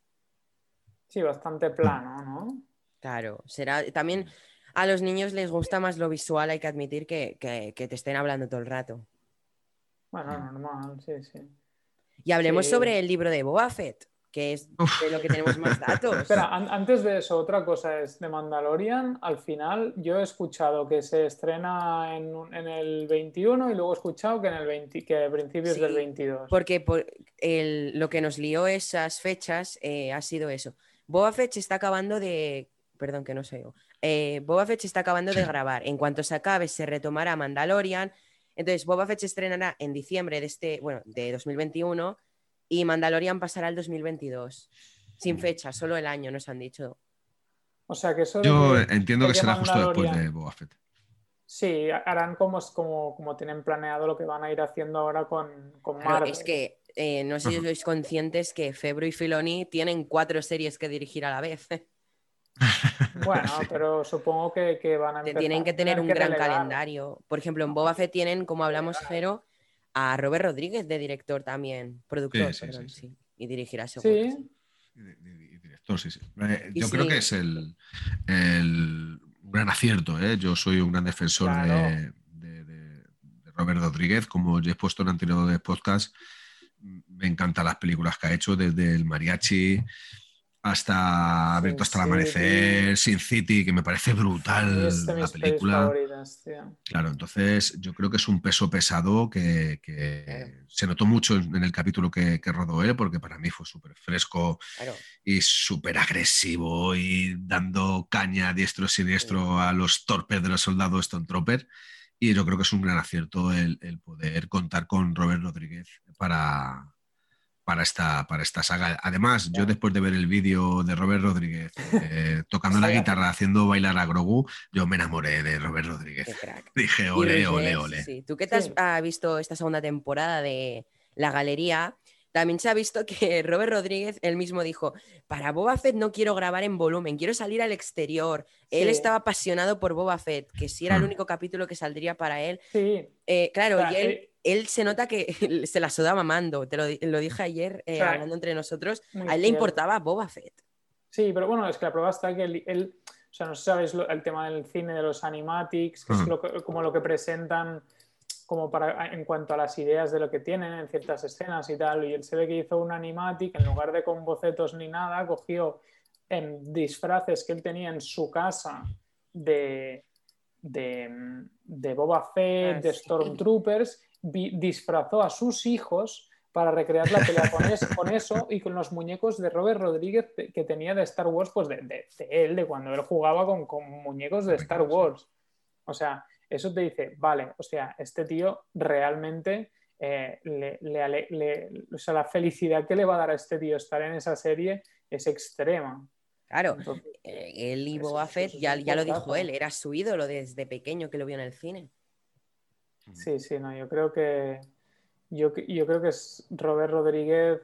Sí, bastante plano, ¿no? Claro, será también a los niños les gusta más lo visual, hay que admitir que, te estén hablando todo el rato. Bueno, normal, sí, sí. Y hablemos sobre el libro de Boba Fett que es de lo que tenemos más datos. Espera, antes de eso, otra cosa es de Mandalorian. Al final, yo he escuchado que se estrena en, el 21 y luego he escuchado que en el 20, que a principios del 22. Porque por lo que nos lió esas fechas eh, ha sido eso. Boba Fett está acabando de. Perdón, que no sé yo. Eh, Boba Fett está acabando de grabar. En cuanto se acabe, se retomará Mandalorian. Entonces, Boba Fett se estrenará en diciembre de este, bueno, de 2021 y Mandalorian pasará al 2022. Sin fecha, solo el año nos han dicho. O sea que eso. Yo entiendo que será justo después de Boba Fett. Sí, harán como, como, como, tienen planeado lo que van a ir haciendo ahora con, con Es que eh, no sé si sois conscientes que Febro y Filoni tienen cuatro series que dirigir a la vez. Bueno, pero supongo que, van a Tienen que tener un gran calendario. Por ejemplo, en Boba Fett tienen, como hablamos, Fero, a Robert Rodríguez de director también, productor, perdón, sí, y dirigirá seguro. Sí. Y, director, sí, sí. Eh, yo creo que es el, el gran acierto, ¿eh? Yo soy un gran defensor de, de, Robert Rodríguez, como ya he puesto en anteriores podcast, me encantan las películas que ha hecho, desde el mariachi, hasta Abierto hasta el amanecer, Sin City, que me parece brutal la película. Claro, entonces yo creo que es un peso pesado que, se notó mucho en el capítulo que, rodó él, porque para mí fue súper fresco y súper agresivo y dando caña diestro siniestro a los torpes de los soldados Stone Trooper. Y yo creo que es un gran acierto el poder contar con Robert Rodríguez para, para esta, para esta saga. Además, yo después de ver el vídeo de Robert Rodríguez eh, tocando la guitarra, haciendo bailar a Grogu, yo me enamoré de Robert Rodríguez. Dije, ole, ole, ole. Tú que te has visto esta segunda temporada de La Galería, también se ha visto que Robert Rodríguez él mismo dijo, para Boba Fett no quiero grabar en volumen, quiero salir al exterior. Él estaba apasionado por Boba Fett, que si era el hmm. único capítulo que saldría para él. Sí. Eh, claro, y él, eh, él, se nota que se la soda mamando, te lo, dije ayer eh, hablando entre nosotros, a él le importaba Boba Fett. Sí, pero bueno, es que la prueba está que él, o sea, no sabes el tema del cine, de los animatics, que es hmm. como lo que presentan como para, en cuanto a las ideas de lo que tienen en ciertas escenas y tal. Y él se ve que hizo un animatic, en lugar de con bocetos ni nada, cogió en disfraces que él tenía en su casa de, de, Boba Fett, ah, de Stormtroopers, disfrazó a sus hijos para recrear la pelea con, eso y con los muñecos de Robert Rodríguez que tenía de Star Wars, pues de, él, de cuando él jugaba con, con, muñecos de Star Wars. O sea, eso te dice, vale, o sea, este tío realmente, eh, o sea, la felicidad que le va a dar a este tío estar en esa serie es extrema. Claro, eh, él y Boba Fett, ya, ya lo dijo él, era su ídolo desde pequeño que lo vio en el cine. Sí, sí, no, yo creo que yo, yo creo que es Robert Rodríguez.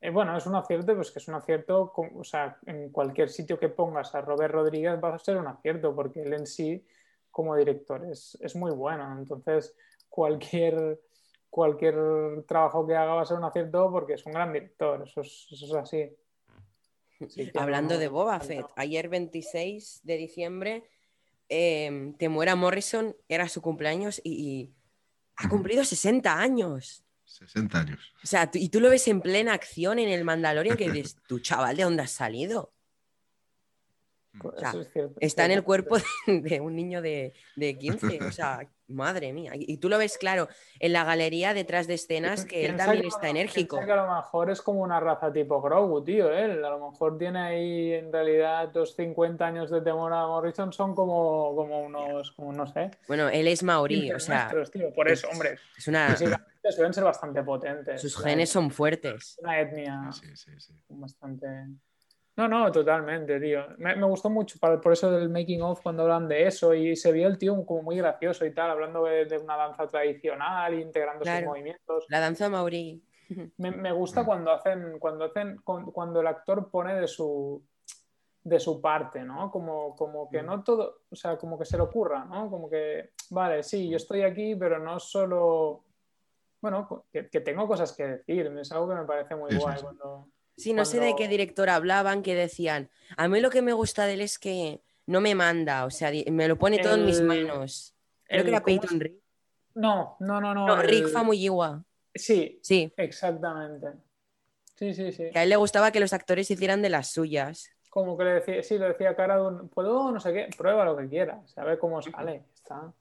Eh, bueno, es un acierto, pues que es un acierto, o sea, en cualquier sitio que pongas a Robert Rodríguez va a ser un acierto, porque él en sí, como director, es, es muy bueno. Entonces, cualquier, cualquier trabajo que haga va a ser un acierto porque es un gran director, eso es, eso es así. Hablando de Boba Fett, ayer 26 de diciembre, eh, Temuera Morrison era su cumpleaños y ha cumplido 60 años. 60 años. O sea, y tú lo ves en plena acción en el Mandalorian que dices, tu chaval, ¿de dónde has salido? Está en el cuerpo de, un niño de, de, 15, o sea, madre mía. Y, tú lo ves claro en la galería detrás de escenas que él también está enérgico. Que a lo mejor es como una raza tipo Grogu, tío. Él a lo mejor tiene ahí en realidad dos 50 años de temor a Morrison, son como, como unos, como no sé. Bueno, él es maorí, o sea. Por eso, hombre. Es una. Suelen ser bastante potentes. Sus genes son fuertes. Una etnia bastante. No, no, totalmente, tío. Me, gustó mucho por eso del making of cuando hablan de eso y se vio el tío como muy gracioso y tal, hablando de, una danza tradicional, integrando sus movimientos. La danza maorí. Me, gusta cuando hacen, cuando hacen, cuando el actor pone de su de su parte, ¿no? Como, como que no todo, o sea, como que se le ocurra, ¿no? Como que, vale, sí, yo estoy aquí, pero no solo, bueno, que, tengo cosas que decir, es algo que me parece muy guay cuando Sí, no sé de qué director hablaban que decían, a mí lo que me gusta de él es que no me manda, o sea, me lo pone todo en mis manos. Creo que era Peyton Rick. No, no, no, no. No, Rick Famuyiwa. Sí, sí. Exactamente. Sí, sí, sí. Que a él le gustaba que los actores hicieran de las suyas. Como que le decía, sí, le decía a Cara puedo, no sé qué, prueba lo que quieras, a ver cómo sale. Está.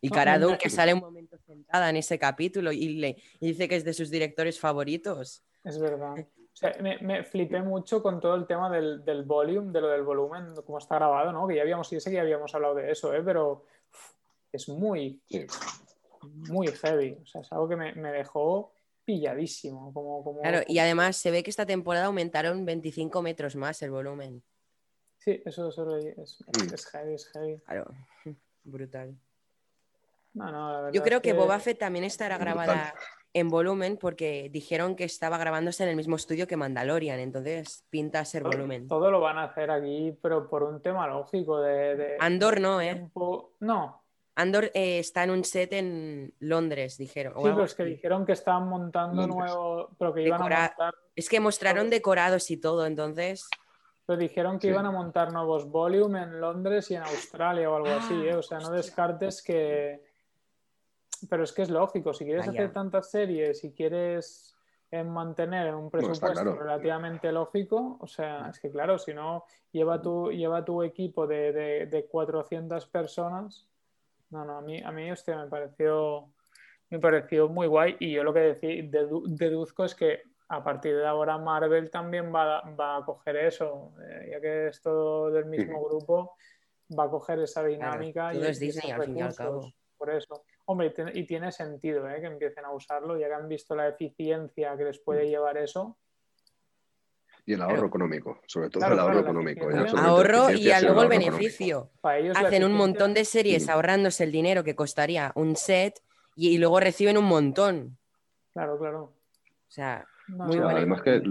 Y Caradun, que sale un momento sentada en ese capítulo y, le, y dice que es de sus directores favoritos. Es verdad. O sea, me, me, flipé mucho con todo el tema del, del volume, de lo del volumen, cómo está grabado, ¿no? Que ya habíamos, sí sé que ya habíamos hablado de eso, ¿eh? Pero es muy, muy heavy. O sea, es algo que me, me dejó pilladísimo. Como, como... Claro, y además se ve que esta temporada aumentaron 25 metros más el volumen. Sí, eso, eso es, es, heavy, es heavy. Claro, brutal. No, no, Yo creo que, que Boba Fett también estará grabada en volumen porque dijeron que estaba grabándose en el mismo estudio que Mandalorian, entonces pinta ser volumen. Todo lo van a hacer aquí, pero por un tema lógico de... Andor no, ¿eh? No. Andor eh, está en un set en Londres, dijeron. Sí, pero es que dijeron que estaban montando nuevo, pero que iban a montar... Es que mostraron decorados y todo, entonces... Pero dijeron que iban a montar nuevos volume en Londres y en Australia o algo así, ¿eh? O sea, no descartes que pero es que es lógico, si quieres hacer tantas series, si quieres eh, mantener un presupuesto relativamente lógico, o sea, es que claro, si no, lleva tu, lleva tu equipo de, de, 400 personas. No, no, a mí, a mí este me pareció, me pareció muy guay y yo lo que decía, deduzco es que a partir de ahora Marvel también va, va a coger eso, eh, ya que es todo del mismo grupo, va a coger esa dinámica. y, es Disney al fin y al cabo. Por eso. Hombre, y tiene sentido ¿eh? que empiecen a usarlo, ya que han visto la eficiencia que les puede mm. llevar eso. Y el ahorro económico, sobre todo el ahorro económico. Ahorro y luego el beneficio. Hacen un montón de series ahorrándose el dinero que costaría un set y, luego reciben un montón. Claro, claro. O sea, muy Además que,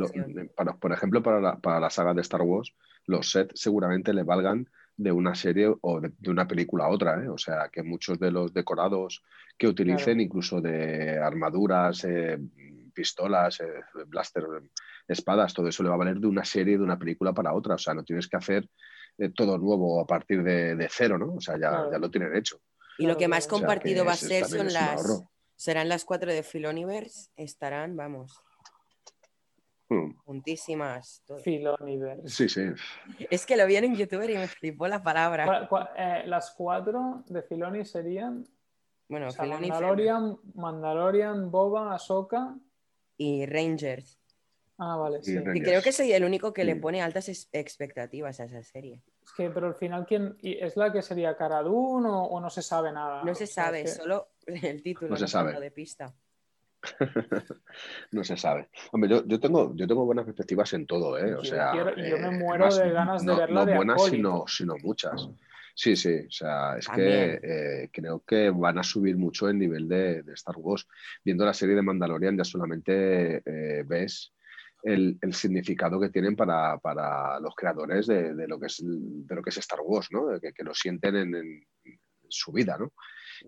por ejemplo, para la, para la saga de Star Wars, los sets seguramente le valgan de una serie o de, una película a otra. ¿eh? O sea, que muchos de los decorados que utilicen, incluso de armaduras, eh, pistolas, eh, blaster, espadas, todo eso le va a valer de una serie, de una película para otra. O sea, no tienes que hacer todo nuevo a partir de, cero, ¿no? O sea, ya, ya, lo tienen hecho. Y lo que más compartido va a ser son las... Serán las cuatro de Filoniverse, estarán, vamos, Hmm. Juntísimas. Sí, sí. Es que lo vi en YouTube y me flipó la palabra. Eh, las cuatro de Filoni serían. Bueno, Mandalorian, Mandalorian, Boba, Ahsoka y Rangers. Ah, vale, sí. Y creo que soy el único que le pone altas expectativas a esa serie. Es que, pero al final, ¿quién es la que sería Cara o, o no se sabe nada? No se sabe, solo el título no se sabe. de pista. no se sabe. Hombre, yo, yo, tengo, yo tengo buenas perspectivas en todo, ¿eh? O sea, yo me eh, muero de ganas de verla no de buenas, sino, sino muchas. Sí, sí, o sea, es que eh, creo que van a subir mucho el nivel de, Star Wars. Viendo la serie de Mandalorian ya solamente eh, ves el, significado que tienen para, los creadores de, lo que es, de lo que es Star Wars, ¿no? Que, que lo sienten en, su vida, ¿no?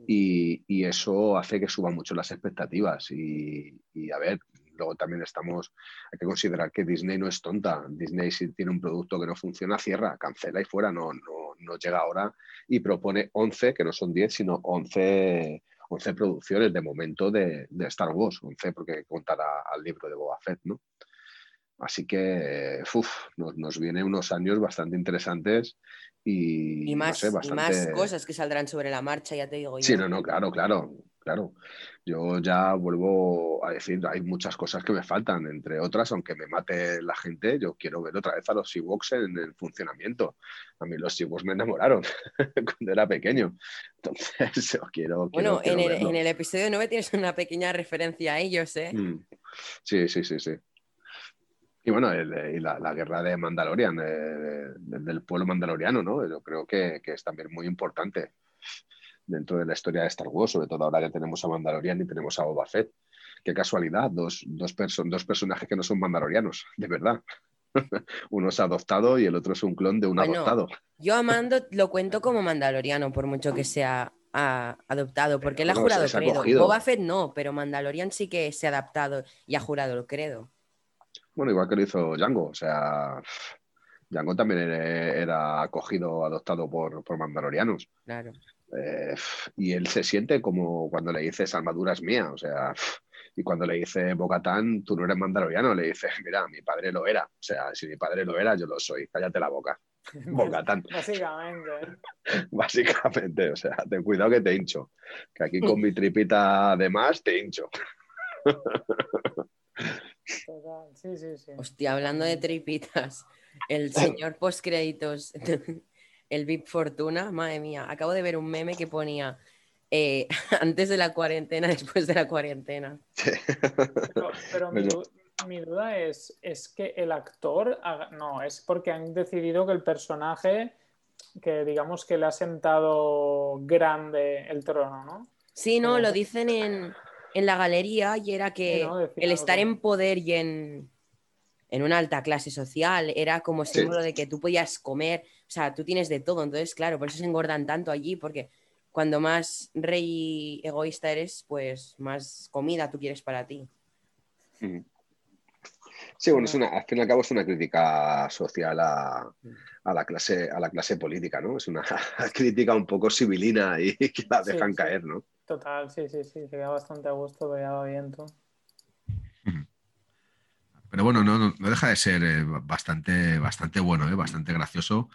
Y, eso hace que suban mucho las expectativas. Y, a ver, luego también estamos, hay que considerar que Disney no es tonta. Disney si tiene un producto que no funciona, cierra, cancela y fuera, no, no, no llega ahora y propone 11, que no son 10, sino 11, 11 producciones de momento de, Star Wars, 11 porque contará al libro de Boba Fett, ¿no? Así que nos, nos vienen unos años bastante interesantes y, más, más cosas que saldrán sobre la marcha, ya te digo. Sí, no, no, claro, claro claro. Yo ya vuelvo a decir, hay muchas cosas que me faltan, entre otras, aunque me mate la gente, yo quiero ver otra vez a los Seawoks en el funcionamiento. A mí los Seawoks me enamoraron cuando era pequeño. Entonces, yo quiero... Bueno, en, el, episodio 9 tienes una pequeña referencia a ellos, ¿eh? Mm. Sí, sí, sí, sí. Y bueno, y la, guerra de Mandalorian, del pueblo mandaloriano, ¿no? Yo creo que, que es también muy importante dentro de la historia de Star Wars, sobre todo ahora que tenemos a Mandalorian y tenemos a Boba Fett. Qué casualidad, dos, dos, dos personajes que no son mandalorianos, de verdad. Uno es adoptado y el otro es un clon de un adoptado. Yo a Mando lo cuento como mandaloriano, por mucho que sea adoptado, porque él ha jurado credo. Boba Fett no, pero Mandalorian sí que se ha adaptado y ha jurado el credo. Bueno, igual que lo hizo Django, o sea, Django también era acogido, adoptado por, por mandalorianos. Claro. Eh, y él se siente como cuando le dices armadura es mía, o sea, y cuando le dice Bocatán, tú no eres mandaloriano, le dices, mira, mi padre lo era, o sea, si mi padre lo era, yo lo soy, cállate la boca. Bocatán. Básicamente. Básicamente, o sea, ten cuidado que te hincho, que aquí con mi tripita de más te hincho. Sí, sí, sí. Hostia, hablando de tripitas, el señor postcréditos el VIP Fortuna, madre mía, acabo de ver un meme que ponía eh, antes de la cuarentena, después de la cuarentena. Pero, mi, duda es, ¿es que el actor, no, es porque han decidido que el personaje, que digamos que le ha sentado grande el trono, ¿no? Sí, no, lo dicen en, la galería y era que el estar en poder y en, en una alta clase social era como símbolo de que tú podías comer o sea, tú tienes de todo, entonces, claro, por eso se engordan tanto allí, porque cuando más rey egoísta eres, pues más comida tú quieres para ti. Sí, bueno, es una, al fin y al cabo es una crítica social a, la, clase, a la clase política, ¿no? Es una crítica un poco civilina y que la dejan caer, ¿no? Total, sí, sí, sí, se queda bastante a gusto, quedaba bien todo. Pero bueno, no, deja de ser eh, bastante, bastante bueno, ¿eh? bastante gracioso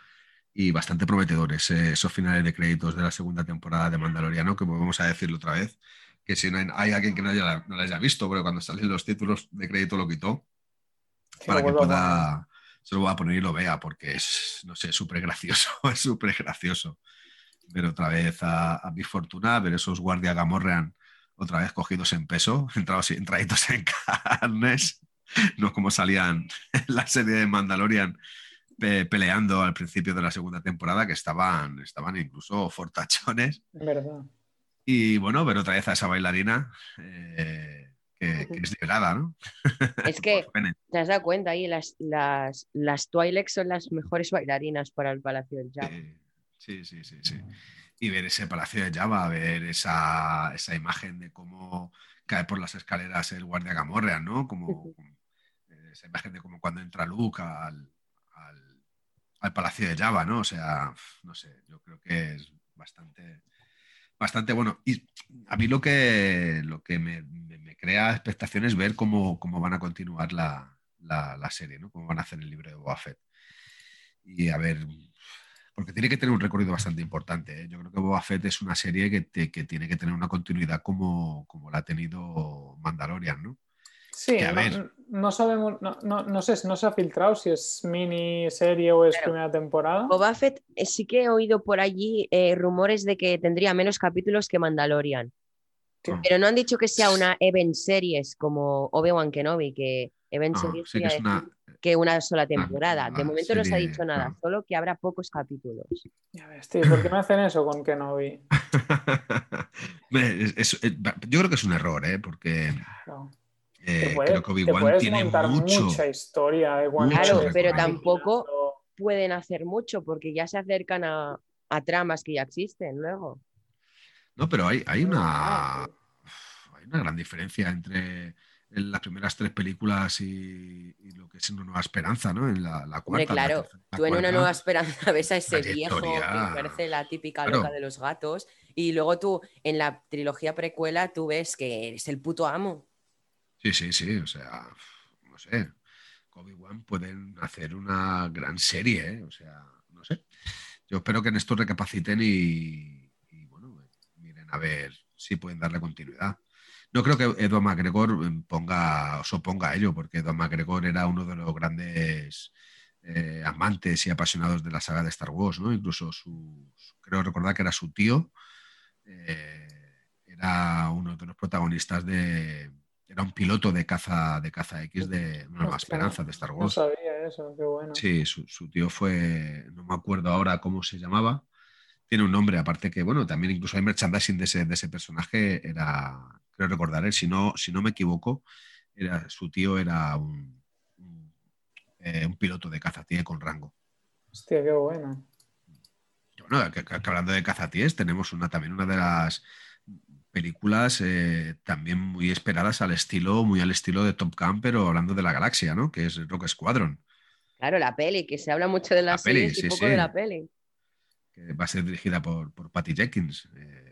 y bastante prometedores esos finales de créditos de la segunda temporada de Mandaloriano, que vamos a decirlo otra vez, que si no hay, alguien que no, haya, no haya visto, pero cuando salen los títulos de crédito lo quitó, para que pueda, se lo voy a poner y lo vea, porque es, no sé, súper gracioso, es súper gracioso. Ver otra vez a, a Big Fortuna, ver esos guardia Gamorrean otra vez cogidos en peso, entrados, entraditos en carnes, no como salían en la serie de Mandalorian, peleando al principio de la segunda temporada, que estaban, estaban incluso fortachones. Verdad. Y bueno, ver otra vez a esa bailarina eh, que, es liberada, ¿no? Es que te has dado cuenta ahí, las, las, las son las mejores bailarinas para el Palacio del. Sí, sí, sí, sí. Y ver ese Palacio de Java, ver esa, esa imagen de cómo cae por las escaleras el guardia Gamorrean, ¿no? Como, esa imagen de cómo cuando entra Luke al, al Palacio de Java, ¿no? O sea, no sé, yo creo que es bastante, bastante bueno. Y a mí lo que, lo que me, crea expectación es ver cómo, van a continuar la, serie, ¿no? Cómo van a hacer el libro de Boba Fett. Y a ver, porque tiene que tener un recorrido bastante importante. ¿eh? Yo creo que Boba Fett es una serie que, tiene que tener una continuidad como, como la ha tenido Mandalorian, ¿no? Sí, no, sabemos, no, sé, no se ha filtrado si es mini serie o es primera temporada. Boba Fett eh, sí que he oído por allí eh, rumores de que tendría menos capítulos que Mandalorian. Pero no han dicho que sea una event series como Obi-Wan Kenobi, que event series que, una, que una sola temporada. de momento no se ha dicho nada, solo que habrá pocos capítulos. Ya ves, tío, ¿por qué me hacen eso con Kenobi? Eh, yo creo que es un error, ¿eh? Porque... Eh, creo que Obi-Wan tiene mucho, mucha historia. De claro, pero tampoco pueden hacer mucho porque ya se acercan a, a tramas que ya existen luego. No, pero hay, hay, una, hay una gran diferencia entre las primeras tres películas y, lo que es una nueva esperanza, ¿no? En la, la cuarta. claro, tú en una nueva esperanza ves a ese viejo que parece la típica loca de los gatos y luego tú en la trilogía precuela tú ves que es el puto amo. Sí, sí, sí, o sea, no sé, Obi-Wan pueden hacer una gran serie, ¿eh? o sea, no sé. Yo espero que en esto recapaciten y, bueno, miren a ver si pueden darle continuidad. No creo que Edward McGregor ponga o se oponga a ello, porque Edward McGregor era uno de los grandes eh, amantes y apasionados de la saga de Star Wars, ¿no? Incluso su, creo recordar que era su tío, eh, era uno de los protagonistas de, era un piloto de caza, de caza X de Nueva Esperanza de Star Wars. No sabía eso, qué bueno. Sí, su, tío fue, no me acuerdo ahora cómo se llamaba. Tiene un nombre, aparte que, bueno, también incluso hay merchandising de ese, de ese personaje, era, creo recordar, ¿eh? si, no, si no me equivoco, era, su tío era un, un, eh, piloto de cazatíes con rango. Hostia, qué bueno. Bueno, que, hablando de cazatíes, tenemos una, también una de las películas eh, también muy esperadas al estilo, muy al estilo de Top Gun, pero hablando de la galaxia, ¿no? Que es Rock Squadron. Claro, la peli, que se habla mucho de la, serie y poco de la peli. Que va a ser dirigida por, por Patty Jenkins. Eh,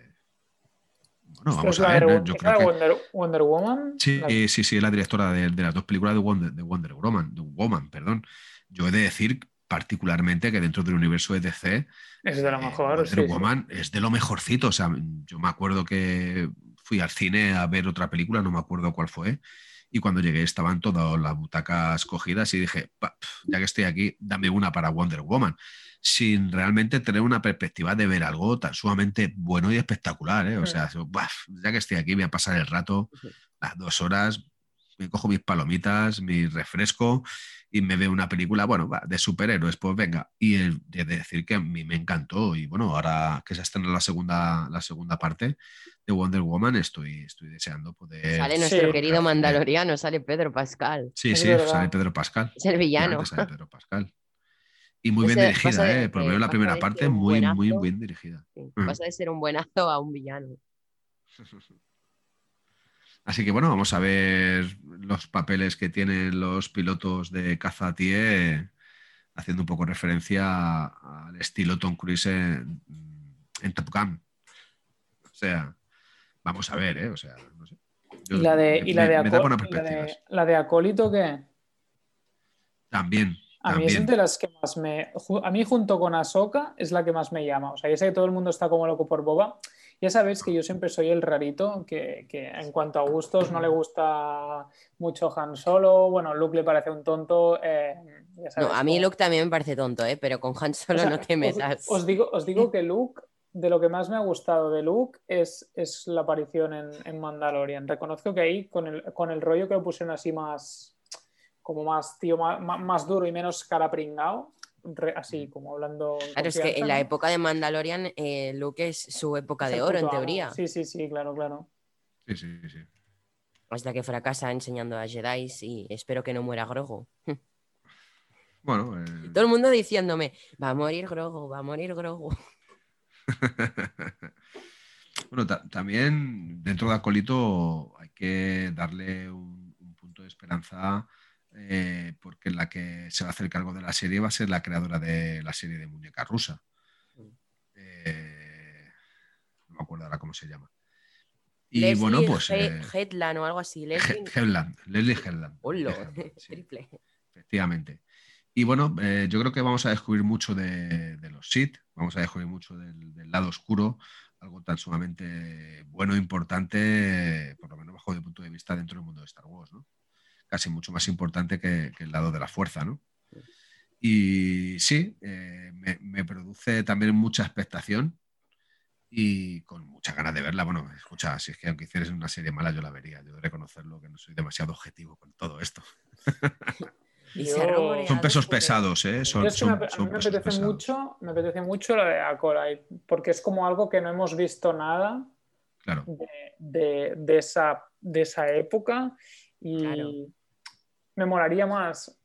bueno, vamos a ver. Yo creo que... Wonder, Woman? Sí, sí, sí, es la directora de, las dos películas de Wonder, de Wonder Woman, de Woman, perdón. Yo he de decir particularmente que dentro del universo de DC es de lo eh, mejor. Woman es de lo mejorcito. O sea, yo me acuerdo que fui al cine a ver otra película, no me acuerdo cuál fue, y cuando llegué estaban todas las butacas cogidas y dije, ya que estoy aquí, dame una para Wonder Woman, sin realmente tener una perspectiva de ver algo tan sumamente bueno y espectacular. ¿eh? O sea, ya que estoy aquí, voy a pasar el rato, las dos horas, me cojo mis palomitas, mi refresco y me veo una película, bueno, de superhéroes, pues venga. Y el, de decir que a mí me encantó. Y bueno, ahora que se estrena la segunda, la segunda parte de Wonder Woman, estoy, estoy deseando poder. Sale nuestro querido Mandaloriano, sale Pedro Pascal. Sí, sí, sale Pedro Pascal. Es el villano. Sale Pedro Pascal. Y muy bien dirigida, ¿eh? Por menos la primera parte, muy, muy bien dirigida. Pasa de ser un buenazo a un villano. Así que bueno, vamos a ver los papeles que tienen los pilotos de caza TIE, haciendo un poco referencia al estilo Tom Cruise en, Top Gun. O sea, vamos a ver, ¿eh? O sea, no sé. ¿Y la de, y la, de, la, de, Acólito qué? También. A mí es de las que más me. A mí, junto con Ahsoka, es la que más me llama. O sea, ya sé que todo el mundo está como loco por Boba, ya sabéis que yo siempre soy el rarito, que, en cuanto a gustos no le gusta mucho Han Solo, bueno, Luke le parece un tonto. Eh, no, a mí Luke también me parece tonto, ¿eh? pero con Han Solo no te metas. Os, digo, os digo que Luke, de lo que más me ha gustado de Luke es, es la aparición en, Mandalorian. Reconozco que ahí, con el, con el rollo que lo pusieron así más, como más, tío, más, más duro y menos cara pringao, así como hablando. Claro, es que en la época de Mandalorian, eh, Luke es su época de oro, en teoría. Sí, sí, sí, claro, claro. Sí, sí, sí. Hasta que fracasa enseñando a Jedi y espero que no muera Grogu. Bueno. Eh, todo el mundo diciéndome, va a morir Grogu, va a morir Grogu. bueno, también dentro de Acolito hay que darle un punto de esperanza eh, porque la que se va a hacer cargo de la serie va a ser la creadora de la serie de muñeca rusa. Eh, no me acuerdo ahora cómo se llama. Y Leslie bueno, pues. Eh, Headland o algo así. Leslie Headland. Leslie Headland. Triple. Efectivamente. Y bueno, yo creo que vamos a descubrir mucho de, los Sith, vamos a descubrir mucho del, del, lado oscuro, algo tan sumamente bueno, importante, por lo menos bajo mi punto de vista, dentro del mundo de Star Wars, ¿no? Casi mucho más importante que, el lado de la fuerza, ¿no? Y sí, eh, me, produce también mucha expectación y con muchas ganas de verla. Bueno, escucha, si es que aunque hicieras una serie mala, yo la vería. Yo de reconocerlo que no soy demasiado objetivo con todo esto. son pesos pesados, ¿eh? Son, me, apetece mucho, me apetece mucho lo de Acolyte, porque es como algo que no hemos visto nada de, esa, de esa época y me molaría más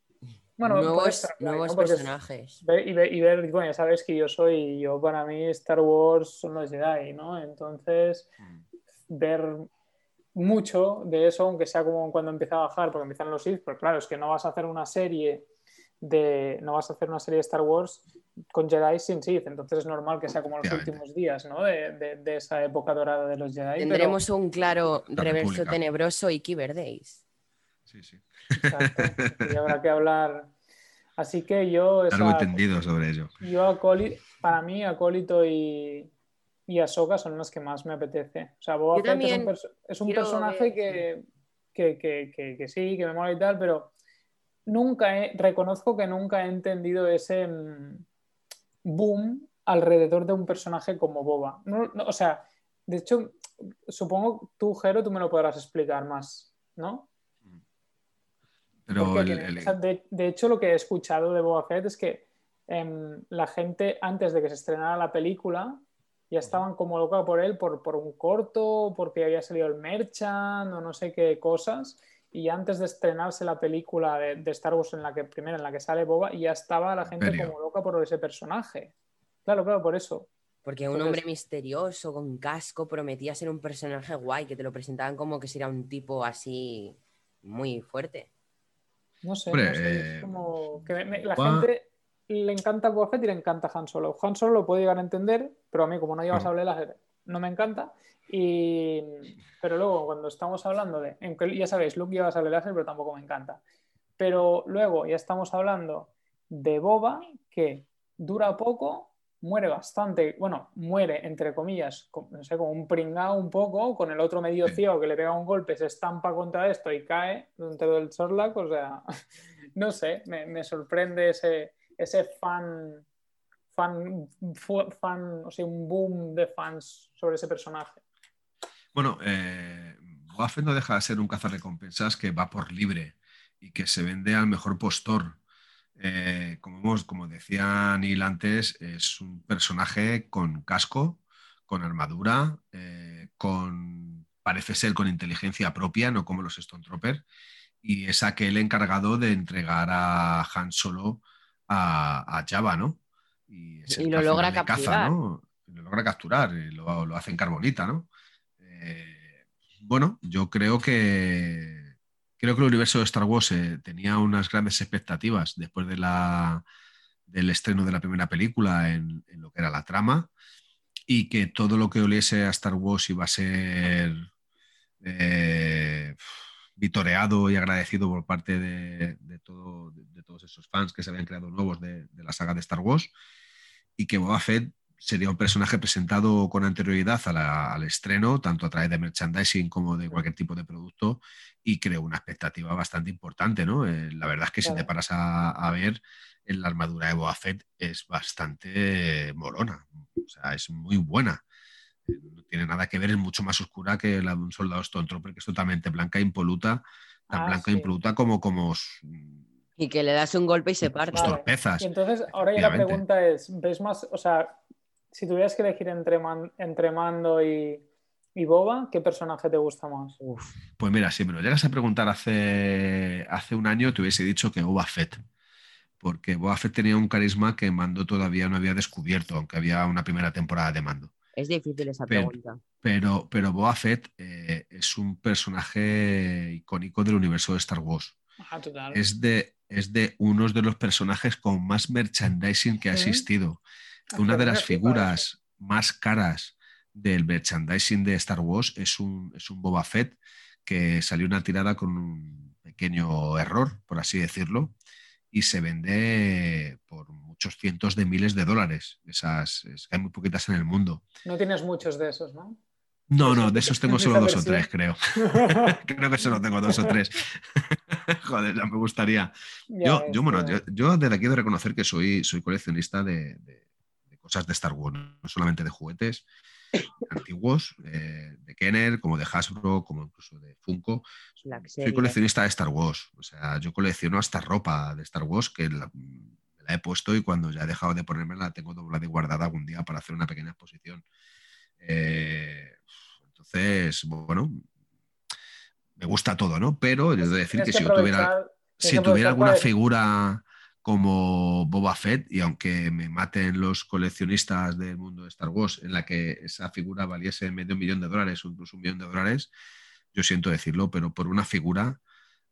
bueno, nuevos, nuevos personajes. y, ver, bueno, ya sabes que yo soy, yo para mí Star Wars son los Jedi, ¿no? Entonces, mm. ver mucho de eso, aunque sea como cuando empieza a bajar, porque empiezan los Sith, pero claro, es que no vas a hacer una serie de, no vas a hacer una serie de Star Wars con Jedi sin Sith, entonces es normal que sea como los últimos días, ¿no? De, de, esa época dorada de los Jedi. Tendremos un claro reverso tenebroso y Kyber Days. Sí, sí. Y habrá que hablar. Así que yo. Algo entendido sobre ello. Yo, Acólito, para mí, Acólito y, y Ahsoka son los que más me apetece. O sea, Boba Fett es un, personaje que, que, que, que, sí, que me mola y tal, pero nunca he, reconozco que nunca he entendido ese mm, boom alrededor de un personaje como Boba. o sea, de hecho, supongo tú, Jero, tú me lo podrás explicar más, ¿no? De, hecho, lo que he escuchado de Boba Fett es que em, la gente, antes de que se estrenara la película, ya estaban como loca por él, por, por un corto, porque había salido el merchant o no sé qué cosas. Y antes de estrenarse la película de, Star Wars, en la que primera en la que sale Boba, ya estaba la gente como loca por ese personaje. Claro, claro, por eso. Porque un hombre misterioso, con casco, prometía ser un personaje guay, que te lo presentaban como que sería un tipo así muy fuerte. No sé, es como que la gente le encanta Boba Fett y le encanta Han Solo. Han Solo lo puede llegar a entender, pero a mí como no llevas a hablar no me encanta. Y... Pero luego cuando estamos hablando de, ya sabéis, Luke lleva sable láser, pero tampoco me encanta. Pero luego ya estamos hablando de Boba, que dura poco, muere bastante, bueno, muere entre comillas, no sé, como un pringao un poco, con el otro medio ciego que le pega un golpe, se estampa contra esto y cae dentro del Sorlac, o sea, no sé, me, sorprende ese, ese fan, fan, fan, o sea, un boom de fans sobre ese personaje. Bueno, eh, no deja de ser un cazarrecompensas que va por libre y que se vende al mejor postor eh, como, como decía Neil antes, es un personaje con casco, con armadura, eh, con, parece ser con inteligencia propia, no como los Stone Trooper, y es aquel encargado de entregar a Han Solo a, Java, ¿no? Y, lo logra capturar. Lo logra capturar, lo, lo hace en carbonita, ¿no? Eh, bueno, yo creo que creo que el universo de Star Wars eh, tenía unas grandes expectativas después de del estreno de la primera película en, lo que era la trama y que todo lo que oliese a Star Wars iba a ser eh, vitoreado y agradecido por parte de, todos esos fans que se habían creado nuevos de, de, la saga de Star Wars y que Boba Fett sería un personaje presentado con anterioridad al estreno, tanto a través de merchandising como de cualquier tipo de producto, y creo una expectativa bastante importante, ¿no? Eh, la verdad es que si te paras a, ver, en la armadura de Boa Fett es bastante molona, o sea, es muy buena. Eh, no tiene nada que ver, es mucho más oscura que la de un soldado Stone Trooper, que es totalmente blanca e impoluta, tan ah, blanca e impoluta como, como y que le das un golpe y se parte. Torpezas. Y entonces, ahora ya la pregunta es, ¿ves más, o sea, si tuvieras que elegir entre, entre Mando y, Boba, ¿qué personaje te gusta más? Pues mira, si me lo llegas a preguntar hace, hace un año, te hubiese dicho que Boba Fett. Porque Boba Fett tenía un carisma que Mando todavía no había descubierto, aunque había una primera temporada de Mando. Es difícil esa pregunta. Pero, pero Boba Fett eh, es un personaje icónico del universo de Star Wars. Ah, total. Es de, es de unos de los personajes con más merchandising que ha existido. Una de las figuras más caras del merchandising de Star Wars es un, es un Boba Fett que salió una tirada con un pequeño error, por así decirlo, y se vende por muchos cientos de miles de dólares. Esas, hay muy poquitas en el mundo. No tienes muchos de esos, ¿no? No, no, de esos tengo solo dos o tres, creo. creo que solo tengo dos o tres. Joder, ya me gustaría. yo, yo, bueno, yo, desde aquí quiero reconocer que soy, soy coleccionista de, cosas de Star Wars, no solamente de juguetes antiguos, eh, de Kenner, como de Hasbro, como incluso de Funko. Soy coleccionista de Star Wars. O sea, yo colecciono hasta ropa de Star Wars que la, he puesto y cuando ya he dejado de ponerme la tengo doblada y guardada algún día para hacer una pequeña exposición. Eh, entonces, bueno, me gusta todo, ¿no? Pero yo he de decir que, si yo tuviera, si tuviera alguna figura como Boba Fett, y aunque me maten los coleccionistas del mundo de Star Wars, en la que esa figura valiese medio millón de dólares o incluso un millón de dólares, yo siento decirlo, pero por una figura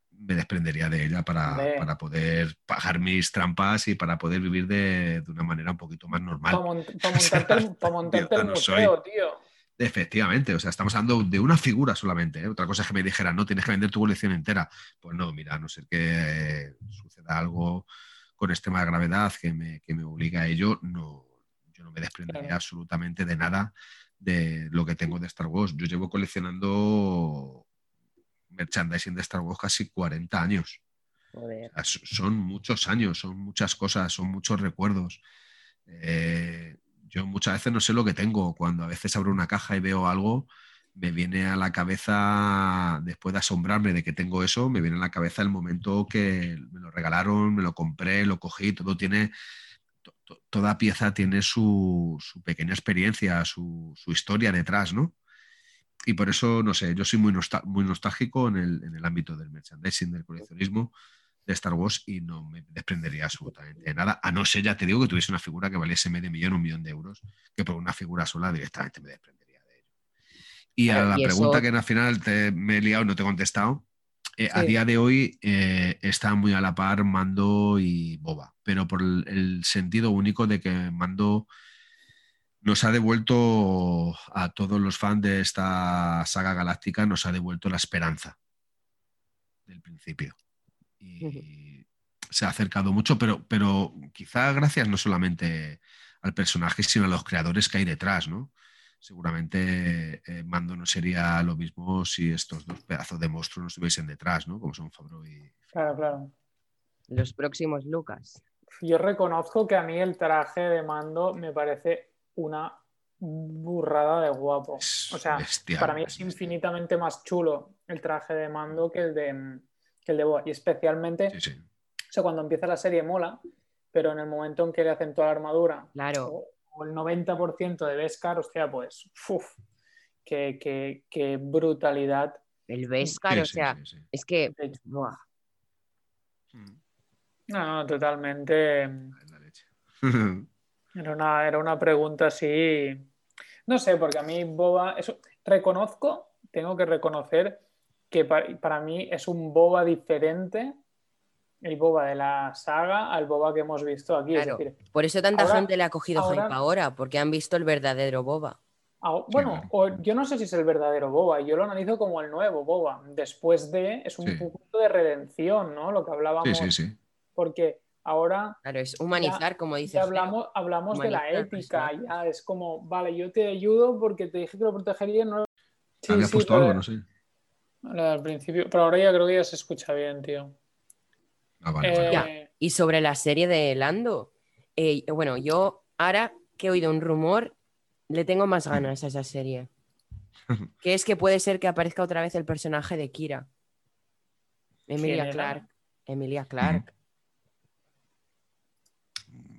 me desprendería de ella para, poder pagar mis trampas y para poder vivir de, una manera un poquito más normal. Para, montarte, el museo, tío. Efectivamente, o sea, estamos hablando de una figura solamente. ¿eh? Otra cosa es que me dijera, no, tienes que vender tu colección entera. Pues no, mira, a no ser que suceda algo con extrema gravedad que me, que me obliga a ello, no, yo no me desprendería absolutamente de nada de lo que tengo de Star Wars. Yo llevo coleccionando merchandising de Star Wars casi 40 años. son muchos años, son muchas cosas, son muchos recuerdos. Eh, yo muchas veces no sé lo que tengo. Cuando a veces abro una caja y veo algo, me viene a la cabeza, después de asombrarme de que tengo eso, me viene a la cabeza el momento que me lo regalaron, me lo compré, lo cogí, todo tiene, toda pieza tiene su, pequeña experiencia, su, historia detrás, ¿no? Y por eso, no sé, yo soy muy, muy nostálgico en el, en el ámbito del merchandising, del coleccionismo de Star Wars y no me desprendería absolutamente nada, a no ser, ya te digo, que tuviese una figura que valiese medio millón, un millón de euros, que por una figura sola directamente me desprendería de. Y a la pregunta que al final te, me he liado y no te he contestado, eh, a día de hoy eh, está muy a la par Mando y Boba, pero por el, sentido único de que Mando nos ha devuelto a todos los fans de esta saga galáctica, nos ha devuelto la esperanza del principio. Y se ha acercado mucho, pero, pero quizá gracias no solamente al personaje, sino a los creadores que hay detrás, ¿no? Seguramente eh, Mando no sería lo mismo si estos dos pedazos de monstruos no estuviesen detrás, ¿no? Como son Fabro y... Claro, claro. Los próximos Lucas. Yo reconozco que a mí el traje de Mando me parece una burrada de guapo. o sea, para mí es infinitamente más chulo el traje de Mando que el de que el de Boa. Y especialmente, o sea, cuando empieza la serie mola, pero en el momento en que le hacen toda la armadura, claro. o, el 90% de Beskar, hostia, pues, uff, qué, brutalidad. El Beskar, o sea, es que. Buah. Mm. No, no, totalmente. Era una, era una pregunta así. No sé, porque a mí Boba. Eso, reconozco, tengo que reconocer que para, mí es un boba diferente el boba de la saga al boba que hemos visto aquí. por eso tanta gente le ha cogido ahora, hype ahora, porque han visto el verdadero boba. bueno, yo no sé si es el verdadero boba, yo lo analizo como el nuevo boba. Después de, es un punto de redención, ¿no? Lo que hablábamos. Sí, sí, sí. Porque ahora. Claro, es humanizar, como dice. hablamos, hablamos de la ética, ya es como, vale, yo te ayudo porque te dije que lo protegería. No... Había puesto algo, no sé al principio, pero ahora ya creo que ya se escucha bien, tío. Ah, eh, y sobre la serie de Lando, eh, bueno, yo ahora que he oído un rumor, le tengo más ganas a esa serie. que es que puede ser que aparezca otra vez el personaje de Kira. Emilia Clark. Emilia Clark.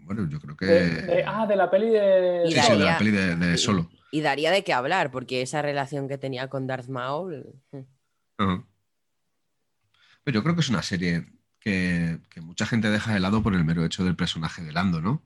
Bueno, yo creo que. ah, de la peli de. Sí, de la peli de, Solo. Y, daría de qué hablar, porque esa relación que tenía con Darth Maul. Hmm. Pero yo creo que es una serie que, mucha gente deja de lado por el mero hecho del personaje de Lando, ¿no?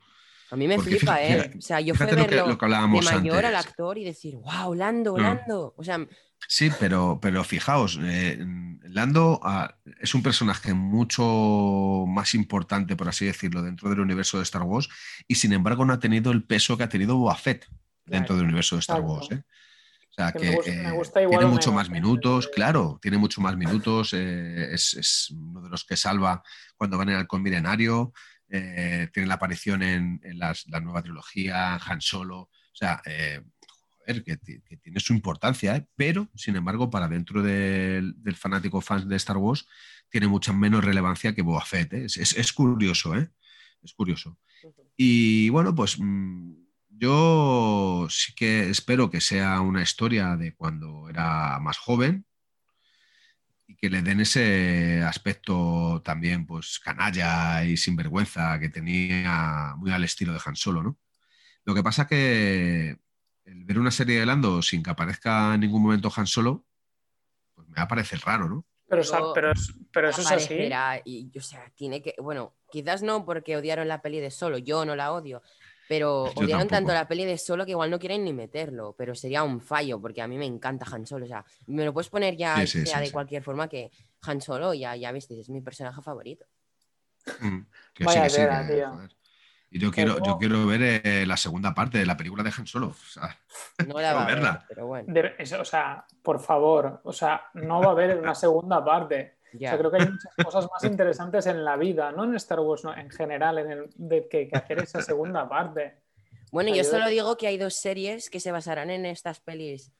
A mí me flipa, ¿eh? O sea, yo fui a verlo lo que, de mayor al actor y decir, wow, Lando, Lando. O sea, sí, pero, pero fijaos, eh, Lando ah, es un personaje mucho más importante, por así decirlo, dentro del universo de Star Wars y sin embargo no ha tenido el peso que ha tenido Boba Fett dentro del universo de Star Wars. ¿eh? Sea, que, tiene mucho más minutos, claro, tiene mucho más minutos, eh, es, uno de los que salva cuando van en el milenario, eh, tiene la aparición en, la nueva trilogía, Han Solo, o sea, eh, ver, que, tiene su importancia, ¿eh? pero sin embargo, para dentro del, fanático fan de Star Wars, tiene mucha menos relevancia que Boba Fett. ¿eh? Es, curioso, ¿eh? Es curioso. Y bueno, pues mm, yo sí que espero que sea una historia de cuando era más joven y que le den ese aspecto también, pues, canalla y sinvergüenza que tenía muy al estilo de Han Solo, ¿no? Lo que pasa que el ver una serie de Lando sin que aparezca en ningún momento Han Solo, pues me va a parecer raro, ¿no? Pero, pero, pero eso es así. Y, o sea, tiene que. Bueno, quizás no porque odiaron la peli de Solo, yo no la odio. Pero odiaron tanto la peli de Solo que igual no quieren ni meterlo. Pero sería un fallo, porque a mí me encanta Han Solo. O sea, me lo puedes poner ya sea de cualquier forma que Han Solo, ya, ya viste, es mi personaje favorito. Mm, Vaya tío. Y yo quiero, yo quiero ver eh, la segunda parte de la película de Han Solo. no la va a verla. pero bueno. o sea, por favor, o sea, no va a haber una segunda parte. O sea, creo que hay muchas cosas más interesantes en la vida, no en Star Wars, en general, en el, de que, hacer esa segunda parte. Bueno, yo solo digo que hay dos series que se basarán en estas pelis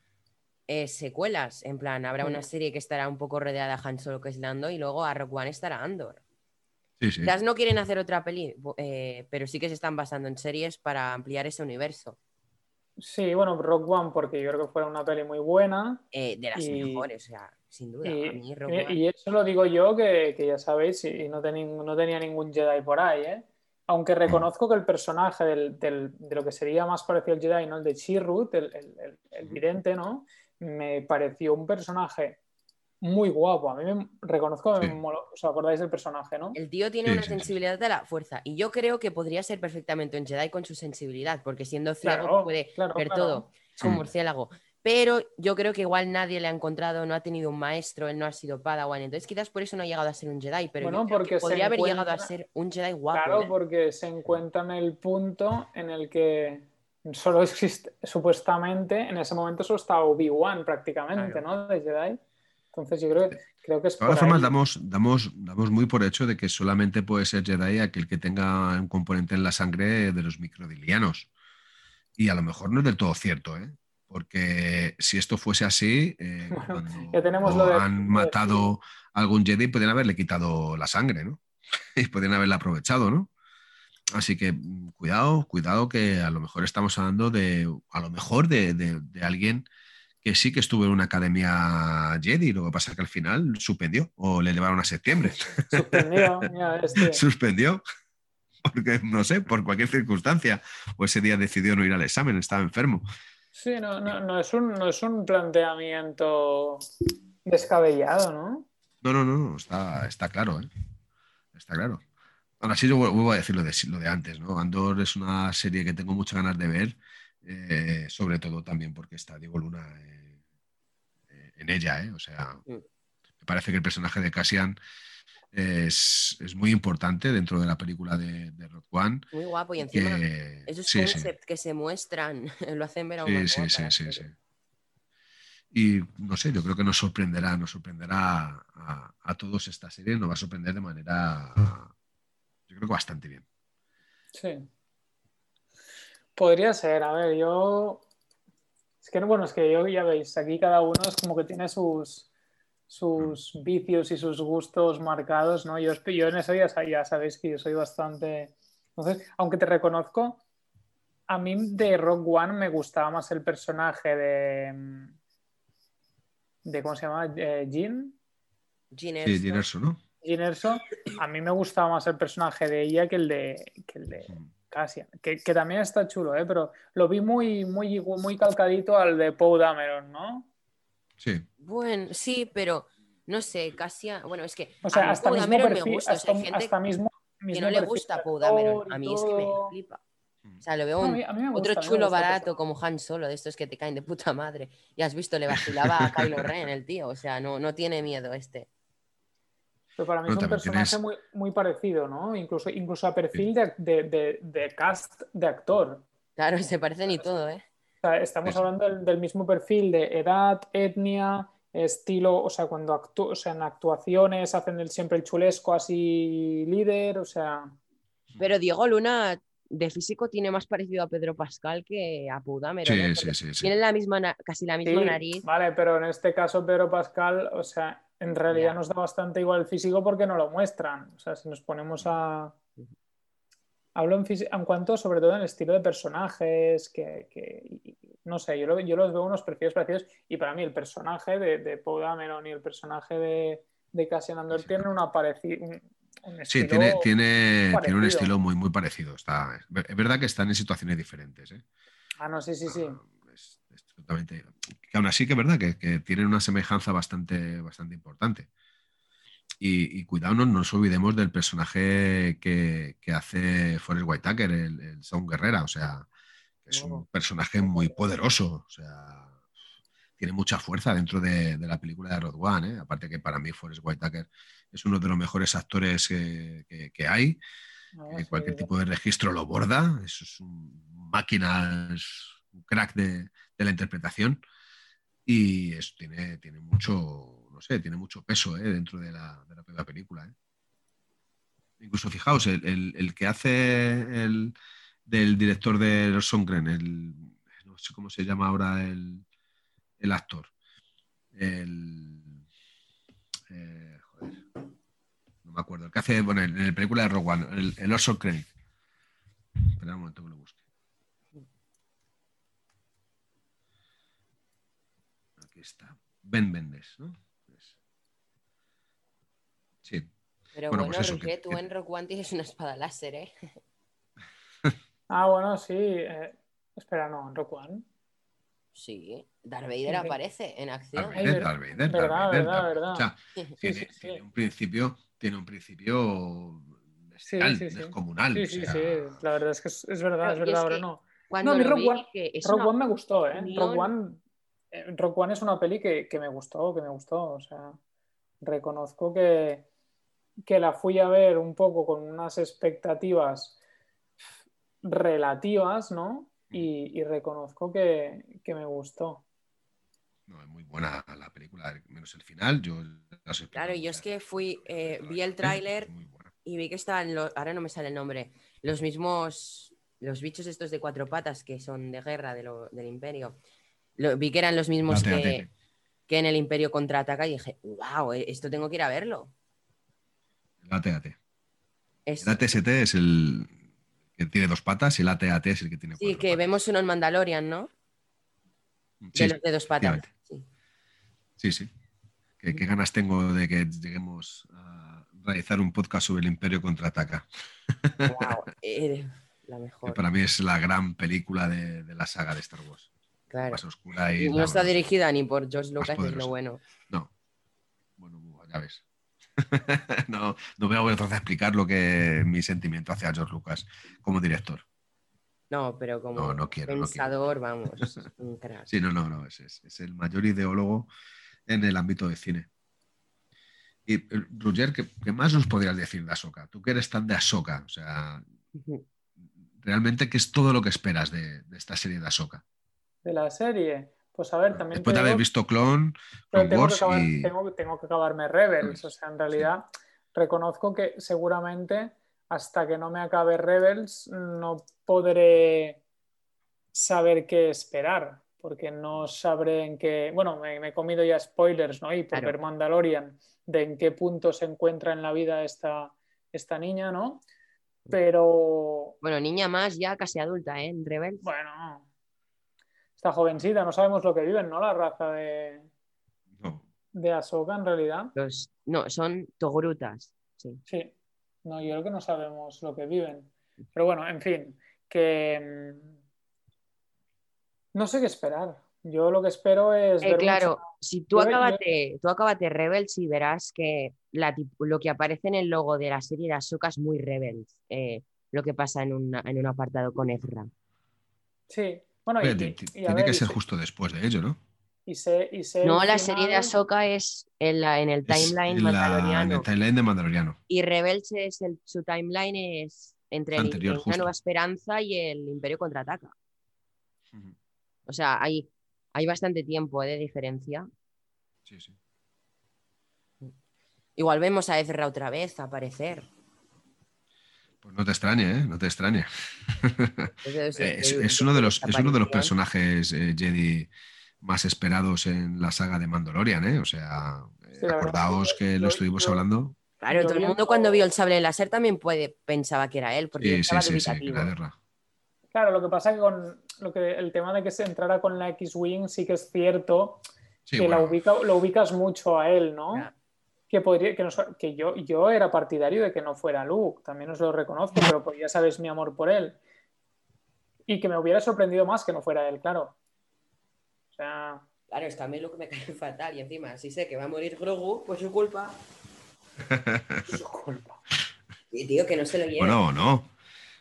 eh, secuelas. En plan, habrá una mm. serie que estará un poco rodeada a Han Solo, que es Lando, y luego a Rock One estará Andor. Sí, no quieren hacer otra peli, eh, pero sí que se están basando en series para ampliar ese universo. Sí, bueno, Rock One, porque yo creo que fue una peli muy buena. Eh, de las mejores, o sea, sin duda. Y, eso lo digo yo, que, ya sabéis, y no, no, tenía ningún Jedi por ahí, ¿eh? Aunque mm. reconozco que el personaje de lo que sería más parecido al Jedi, ¿no? El de Chirrut, el, el, el vidente, ¿no? Me pareció un personaje muy guapo. A mí me reconozco, ¿os acordáis del personaje, no? El tío tiene una sensibilidad de la fuerza y yo creo que podría ser perfectamente un Jedi con su sensibilidad, porque siendo ciego puede ver todo. Es un murciélago. Pero yo creo que igual nadie le ha encontrado, no ha tenido un maestro, él no ha sido Padawan, entonces quizás por eso no ha llegado a ser un Jedi, pero bueno, porque podría haber llegado a ser un Jedi guapo. Claro, ¿eh? porque se encuentra en el punto en el que solo existe, supuestamente, en ese momento solo está Obi-Wan prácticamente, ¿no? De Jedi. Entonces yo creo, creo que es... De todas formas, damos, damos, damos muy por hecho de que solamente puede ser Jedi aquel que tenga un componente en la sangre de los microdilianos. Y a lo mejor no es del todo cierto, ¿eh? Porque si esto fuese así, eh, ya tenemos han matado a algún Jedi, podrían haberle quitado la sangre, ¿no? y podrían haberla aprovechado, ¿no? Así que mm, cuidado, cuidado que a lo mejor estamos hablando de, a lo mejor de, de alguien que sí que estuvo en una academia Jedi, lo que pasa es que al final suspendió o le llevaron a septiembre. Suspendió, este. Suspendió, porque no sé, por cualquier circunstancia, o ese día decidió no ir al examen, estaba enfermo. Sí, no, no, es, un, no es un planteamiento descabellado, ¿no? No, no, no, está, está claro, ¿eh? Está claro. Ahora sí, yo vuelvo a decir lo de, lo de antes, ¿no? Andor es una serie que tengo muchas ganas de ver eh, sobre todo también porque está Diego Luna eh, eh, en ella, o sea, mm. me parece que el personaje de Cassian es, muy importante dentro de la película de, Rock One. Muy guapo y encima esos conceptos que se muestran lo hacen ver a un sí, sí, sí, sí, Y no sé, yo creo que nos sorprenderá, nos sorprenderá a, a, todos esta serie, nos va a sorprender de manera, yo creo que bastante bien. Sí. Podría ser, a ver, yo. Es que, bueno, es que yo ya veis, aquí cada uno es como que tiene sus, sus vicios y sus gustos marcados, ¿no? Yo, yo en eso ya, ya sabéis que yo soy bastante. Entonces, aunque te reconozco, a mí de Rock One me gustaba más el personaje de. de ¿Cómo se llama? Eh, Jean. Jean Erso. ¿no? Jean Erso. A mí me gustaba más el personaje de ella que el de. Que el de Casi, que, también está chulo, ¿eh? pero lo vi muy, muy, muy calcadito al de Poe Dameron, ¿no? Sí. Bueno, sí, pero no sé, casi. Bueno, es que. O sea, hasta mismo me gusta. Hasta, mismo, que no le gusta Dameron. A mí es que me flipa. O sea, lo veo un, otro chulo barato como Han Solo, de estos que te caen de puta madre. Y has visto, le vacilaba a Kylo Ren el tío. O sea, no, no tiene miedo este. Pero para mí es un personaje muy, muy, parecido, ¿no? Incluso, incluso a perfil de, cast de actor. Claro, se parecen y todo, ¿eh? Estamos hablando del, mismo perfil de edad, etnia, estilo, o sea, cuando actúan, o sea, en actuaciones hacen el, siempre el chulesco así líder, o sea. Pero Diego Luna de físico tiene más parecido a Pedro Pascal que a Pau Dameron. Sí, ¿eh? sí, sí, sí. Tienen la misma, casi la misma Sí, nariz. Vale, pero en este caso Pedro Pascal, o sea, en realidad nos da bastante igual el físico porque no lo muestran. O sea, si nos ponemos a... Hablo en, cuanto sobre todo en el estilo de personajes, que, no sé, yo, lo- yo los veo unos perfiles parecidos y para mí el personaje de, de Poe Dameron y el personaje de, de Cassian Andor Sí. tienen una pareci- un, un Sí, tiene, tiene, tiene un estilo muy, muy parecido. Está, es verdad que están en situaciones diferentes. ¿eh? Ah, no, sí, sí, sí. Ah, es- es totalmente- Que aún así que es verdad que, que tienen una semejanza bastante, bastante importante. Y, y cuidado, no nos olvidemos del personaje que, que hace Forrest Whitaker, el, el Sound Guerrera. O sea, que es un personaje muy poderoso. O sea, tiene mucha fuerza dentro de, de la película de Road One. ¿eh? Aparte que para mí Forrest Whitaker es uno de los mejores actores que, que- que hay. No, cualquier sí. tipo de registro lo borda. Es un máquina, es un crack de, de la interpretación. Y eso tiene, tiene mucho, no sé, tiene mucho peso eh, dentro de la, de la propia película. eh. Incluso fijaos, el, el- que hace el del director de Songren, el no sé cómo se llama ahora el, el actor. El eh, joder, no me acuerdo. El que hace, bueno, en la película de Rogue One, el, el Orson Krennic. Espera un momento que lo busque. Aquí está. Ben Mendes, ¿no? Es- Sí. Pero Bueno, bueno, pues eso, Roger, que- tú que- en Rock One tienes una espada láser, ¿eh? Ah, bueno, sí. eh, espera, no, en Rock One. Sí, Darth Vader Sí. aparece en acción. Darth Vader, Darth Vader, Darth verdad, Vader, verdad, Darth- verdad. o sea, Sí, tiene, sí, sí. tiene un principio, tiene un principio Sí, bestial, sí, sí. descomunal. Sí, o sí, sea, sí. La verdad es que es, es verdad, Pero es verdad, ahora que- no. Cuando No, lo Rock vi, One- Rock una One me gustó, ¿eh? Rock One, eh, Rock One es una peli que, que me gustó, que me gustó. O sea, reconozco que, que la fui a ver un poco con unas expectativas relativas, ¿no? Y, y reconozco que, que me gustó. no, es muy buena la película, menos el final. Yo Claro, yo es que fui, eh, vi el es tráiler y vi que estaban, los, ahora no me sale el nombre, los mismos, los bichos estos de cuatro patas que son de guerra de lo- del imperio. Lo- vi que eran los mismos que, que en el imperio contraataca y dije, wow, esto tengo que ir a verlo. El AT-AT. Es- El ATST es el que tiene dos patas y el AT-AT es el que tiene sí, cuatro que patas. vemos uno en Mandalorian, ¿no? Sí, de los de dos patas. Sí. Sí, sí. ¿Qué, qué ganas tengo de que lleguemos a realizar un podcast sobre el Imperio contraataca? Wow, eh, la Que mejor. para mí es la gran película de, de la saga de Star Wars. Claro. Más oscura y. Y no está más- dirigida ni por George Lucas, es lo bueno. No. Bueno, ya ves. no, no voy a volver a explicar lo que mi sentimiento hacia George Lucas como director. No, pero como No, no quiero, no pensador, vamos, es un crack. Sí, no, no, no. Es, es- es el mayor ideólogo en el ámbito de cine. Y eh, Roger, ¿qué, qué más nos podrías decir de Ahsoka? Tú que eres tan de Ahsoka, o sea, realmente, ¿qué es todo lo que esperas de, de esta serie de Ahsoka? De la serie, pues a ver, también Después de haber visto Clone, tengo que, Wars acabar- y... tengo, tengo que acabarme Rebels. O sea, en realidad reconozco que seguramente hasta que no me acabe Rebels no podré saber qué esperar. Porque no sabré en qué. Bueno, me, me he comido ya spoilers, ¿no? Y por Claro. ver Mandalorian, de en qué punto se encuentra en la vida esta, esta niña, ¿no? Pero Bueno, niña más ya casi adulta, ¿eh? En Rebels. bueno, está jovencita, no sabemos lo que viven, ¿no? La raza de, No, de Ahsoka en realidad. Los, no, son togrutas. Sí. Sí, no, yo creo que no sabemos lo que viven. Pero bueno, en fin, que mm, no sé qué esperar. Yo lo que espero es Eh, ver claro, mucho- si tú yo- yo- acabate, tú acabate Rebels y verás que la lo que aparece en el logo de la serie de Ahsoka es muy Rebels. eh, lo que pasa en, una- en un apartado con Ezra. Sí, bueno, Oye, y, ti- y- ti- y a tiene ver, que y ser justo después de ello, ¿no? y y No, el la serie de Ahsoka es en, la, en el timeline en la- en mandaloriano. el timeline de Mandaloriano. Y Rebels es el, su timeline es entre el- Anterior, Una justo. Nueva Esperanza y el Imperio Contraataca. O sea, hay, hay bastante tiempo eh, de diferencia. Sí, sí. Igual vemos a Ezra otra vez aparecer. Pues no te extrañe, ¿eh? No te extrañe. es, uno de los, es uno de los personajes eh, Jedi más esperados en la saga de Mandalorian, ¿eh? O sea, acordaos que lo estuvimos hablando. Claro, todo el mundo cuando vio el sable láser también puede, pensaba que era él, porque sí, sí, sí, sí, Claro, lo que pasa es que con lo que, el tema de que se entrara con la X-Wing sí que es cierto que la ubica, lo ubicas mucho a él, ¿no? Que, podría, que, que yo, yo era partidario de que no fuera Luke, también os lo reconozco, pero pues ya sabes mi amor por él. Y que me hubiera sorprendido más que no fuera él, claro. O sea... Claro, es que a mí lo que me cae fatal y encima, si sé que va a morir Grogu, pues su culpa. su culpa. Y tío, que no se lo lleve. Bueno, no.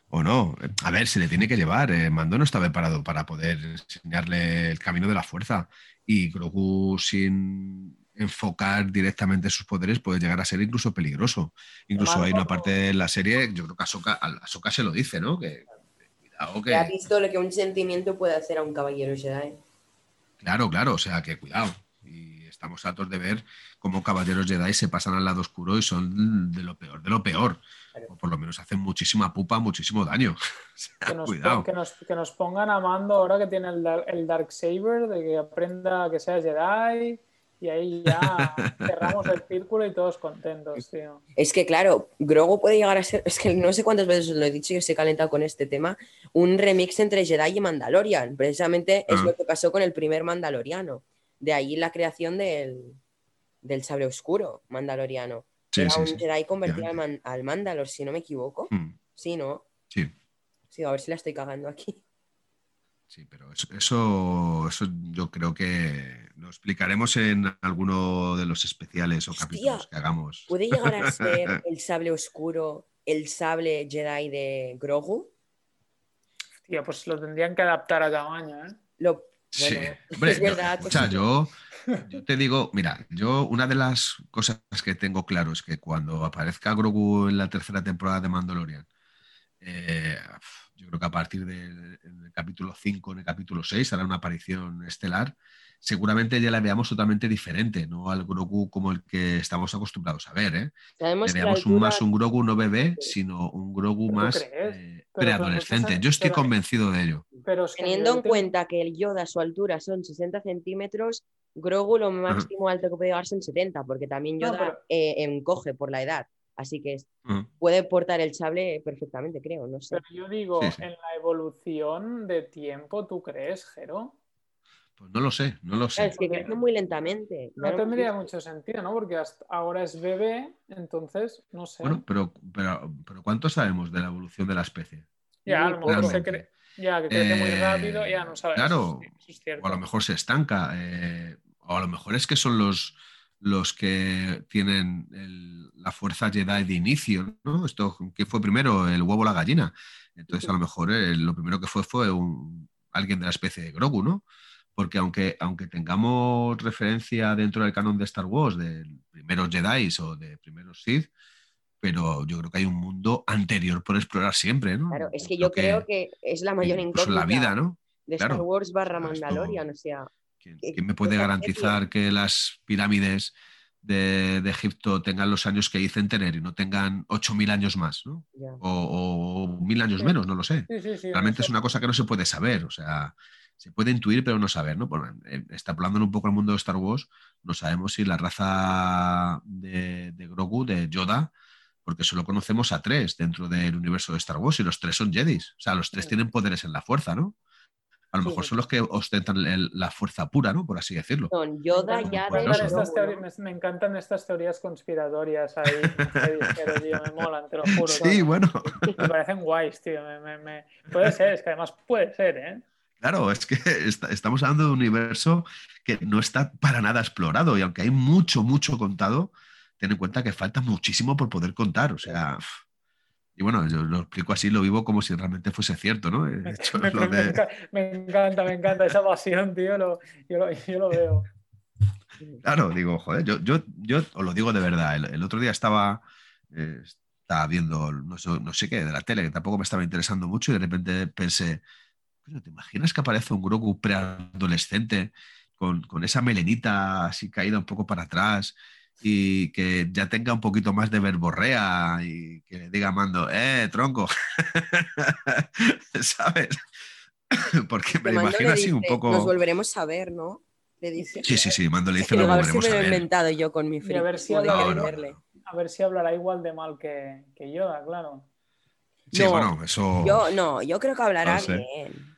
O no. A ver, se le tiene que llevar. Eh, Mando no está preparado para poder enseñarle el camino de la fuerza. Y Grogu sin enfocar directamente sus poderes puede llegar a ser incluso peligroso. Incluso hay una parte de la serie, yo creo que Ahsoka, se lo dice, ¿no? Que, cuidado que... ha visto lo que un sentimiento puede hacer a un caballero Jedi. Claro, claro, o sea que cuidado. Y estamos hartos de ver cómo caballeros Jedi se pasan al lado oscuro y son de lo peor, de lo peor. O por lo menos hacen muchísima pupa, muchísimo daño. que, nos, cuidado. Que nos, pongan a mando ahora que tiene el, el Dark Saber, de que aprenda que sea Jedi y ahí ya cerramos el círculo y todos contentos, tío. Es que claro, Grogu puede llegar a ser, es que no sé cuántas veces os lo he dicho y os he calentado con este tema, un remix entre Jedi y Mandalorian. Precisamente es ah. lo que pasó con el primer Mandaloriano. De ahí la creación del, del sable oscuro mandaloriano. Era un Jedi convertido al, al, Mandalor, si no me equivoco. Hmm. Sí, ¿no? Sí. Sí, a ver si la estoy cagando aquí. Sí, pero eso, eso, yo creo que lo explicaremos en alguno de los especiales o capítulos que hagamos. ¿Puede llegar a ser el sable oscuro, el sable Jedi de Grogu? Hostia, pues lo tendrían que adaptar a tamaño, ¿eh? Lo, sí, es verdad. o sea, yo, yo te digo, mira, yo una de las cosas que tengo claro es que cuando aparezca Grogu en la tercera temporada de Mandalorian, eh, yo creo que a partir del, capítulo 5, en el capítulo 6, hará una aparición estelar. Seguramente ya la veamos totalmente diferente, no al Grogu como el que estamos acostumbrados a ver. ¿eh? Le veamos un, más un Grogu no bebé, sino un Grogu más eh, preadolescente. Yo estoy convencido de ello. Pero Teniendo en cuenta que el Yoda, su altura son 60 centímetros, Grogu lo máximo alto que puede llegar son 70, porque también Yoda eh, encoge por la edad. Así que mm. puede portar el sable perfectamente, creo, no sé. Pero yo digo, en la evolución de tiempo, ¿tú crees, Jero? Pues no lo sé, no lo sé. Es que crece muy lentamente. No tendría mucho sentido, ¿no? Porque hasta ahora es bebé, entonces no sé. Bueno, pero, pero, pero ¿cuánto sabemos de la evolución de la especie? Ya, a lo mejor se cree. Ya, que crece muy rápido, ya no sabemos. Claro, o a lo mejor se estanca, eh, o a lo mejor es que son los, los que tienen la fuerza Jedi de inicio, ¿no? Esto, ¿qué fue primero, el huevo o la gallina? Entonces, a lo mejor eh, lo primero que fue fue un, alguien de la especie de Grogu, ¿no? Porque aunque, aunque tengamos referencia dentro del canon de Star Wars de primeros Jedi o de primeros Sith, pero yo creo que hay un mundo anterior por explorar siempre, ¿no? Claro, es que yo creo que es la mayor incógnita la vida, ¿no? de Star Wars barra Mandalorian, o sea... ¿Quién, me puede garantizar que las pirámides de, Egipto tengan los años que dicen tener y no tengan 8.000 años más, ¿no? O, mil años menos, no lo sé. Realmente es una cosa que no se puede saber, o sea, se puede intuir pero no saber, ¿no? Bueno, hablando un poco el mundo de Star Wars, no sabemos si la raza de, de Grogu, de Yoda, porque solo conocemos a tres dentro del universo de Star Wars y los tres son Jedis, o sea, los tres tienen poderes en la fuerza, ¿no? A lo mejor son los que ostentan la fuerza pura, ¿no? Por así decirlo. Son Yoda, ya me, me, encantan estas teorías conspiratorias ahí, me molan, te lo juro. Sí, bueno. Me parecen guays, tío. Puede ser, es que además puede ser, ¿eh? Claro, es que estamos hablando de un universo que no está para nada explorado y aunque hay mucho, mucho contado, ten en cuenta que falta muchísimo por poder contar. O sea, y bueno, yo lo explico así, lo vivo como si realmente fuese cierto, ¿no? me, encanta, me encanta esa pasión, tío, yo, lo, veo. Claro, digo, joder, yo, yo, yo os lo digo de verdad. El, otro día estaba, eh, estaba viendo, no sé, qué, de la tele, que tampoco me estaba interesando mucho, y de repente pensé, ¿te imaginas que aparece un Grogu preadolescente con, con esa melenita así caída un poco para atrás? Y que ya tenga un poquito más de verborrea y que le diga Mando, eh, tronco, ¿sabes? Porque me Mando imagino así un poco... Nos volveremos a ver, ¿no? Le dice. Sí, sí, sí, Mando le dice, Que lo a ver si volveremos me a lo he ver. inventado yo con mi Y a ver si friquismo de habla- No, no. creerle. A ver si hablará igual de mal que, que Yoda, claro. Sí, No, bueno, eso... Yo no, yo creo que hablará No sé. bien.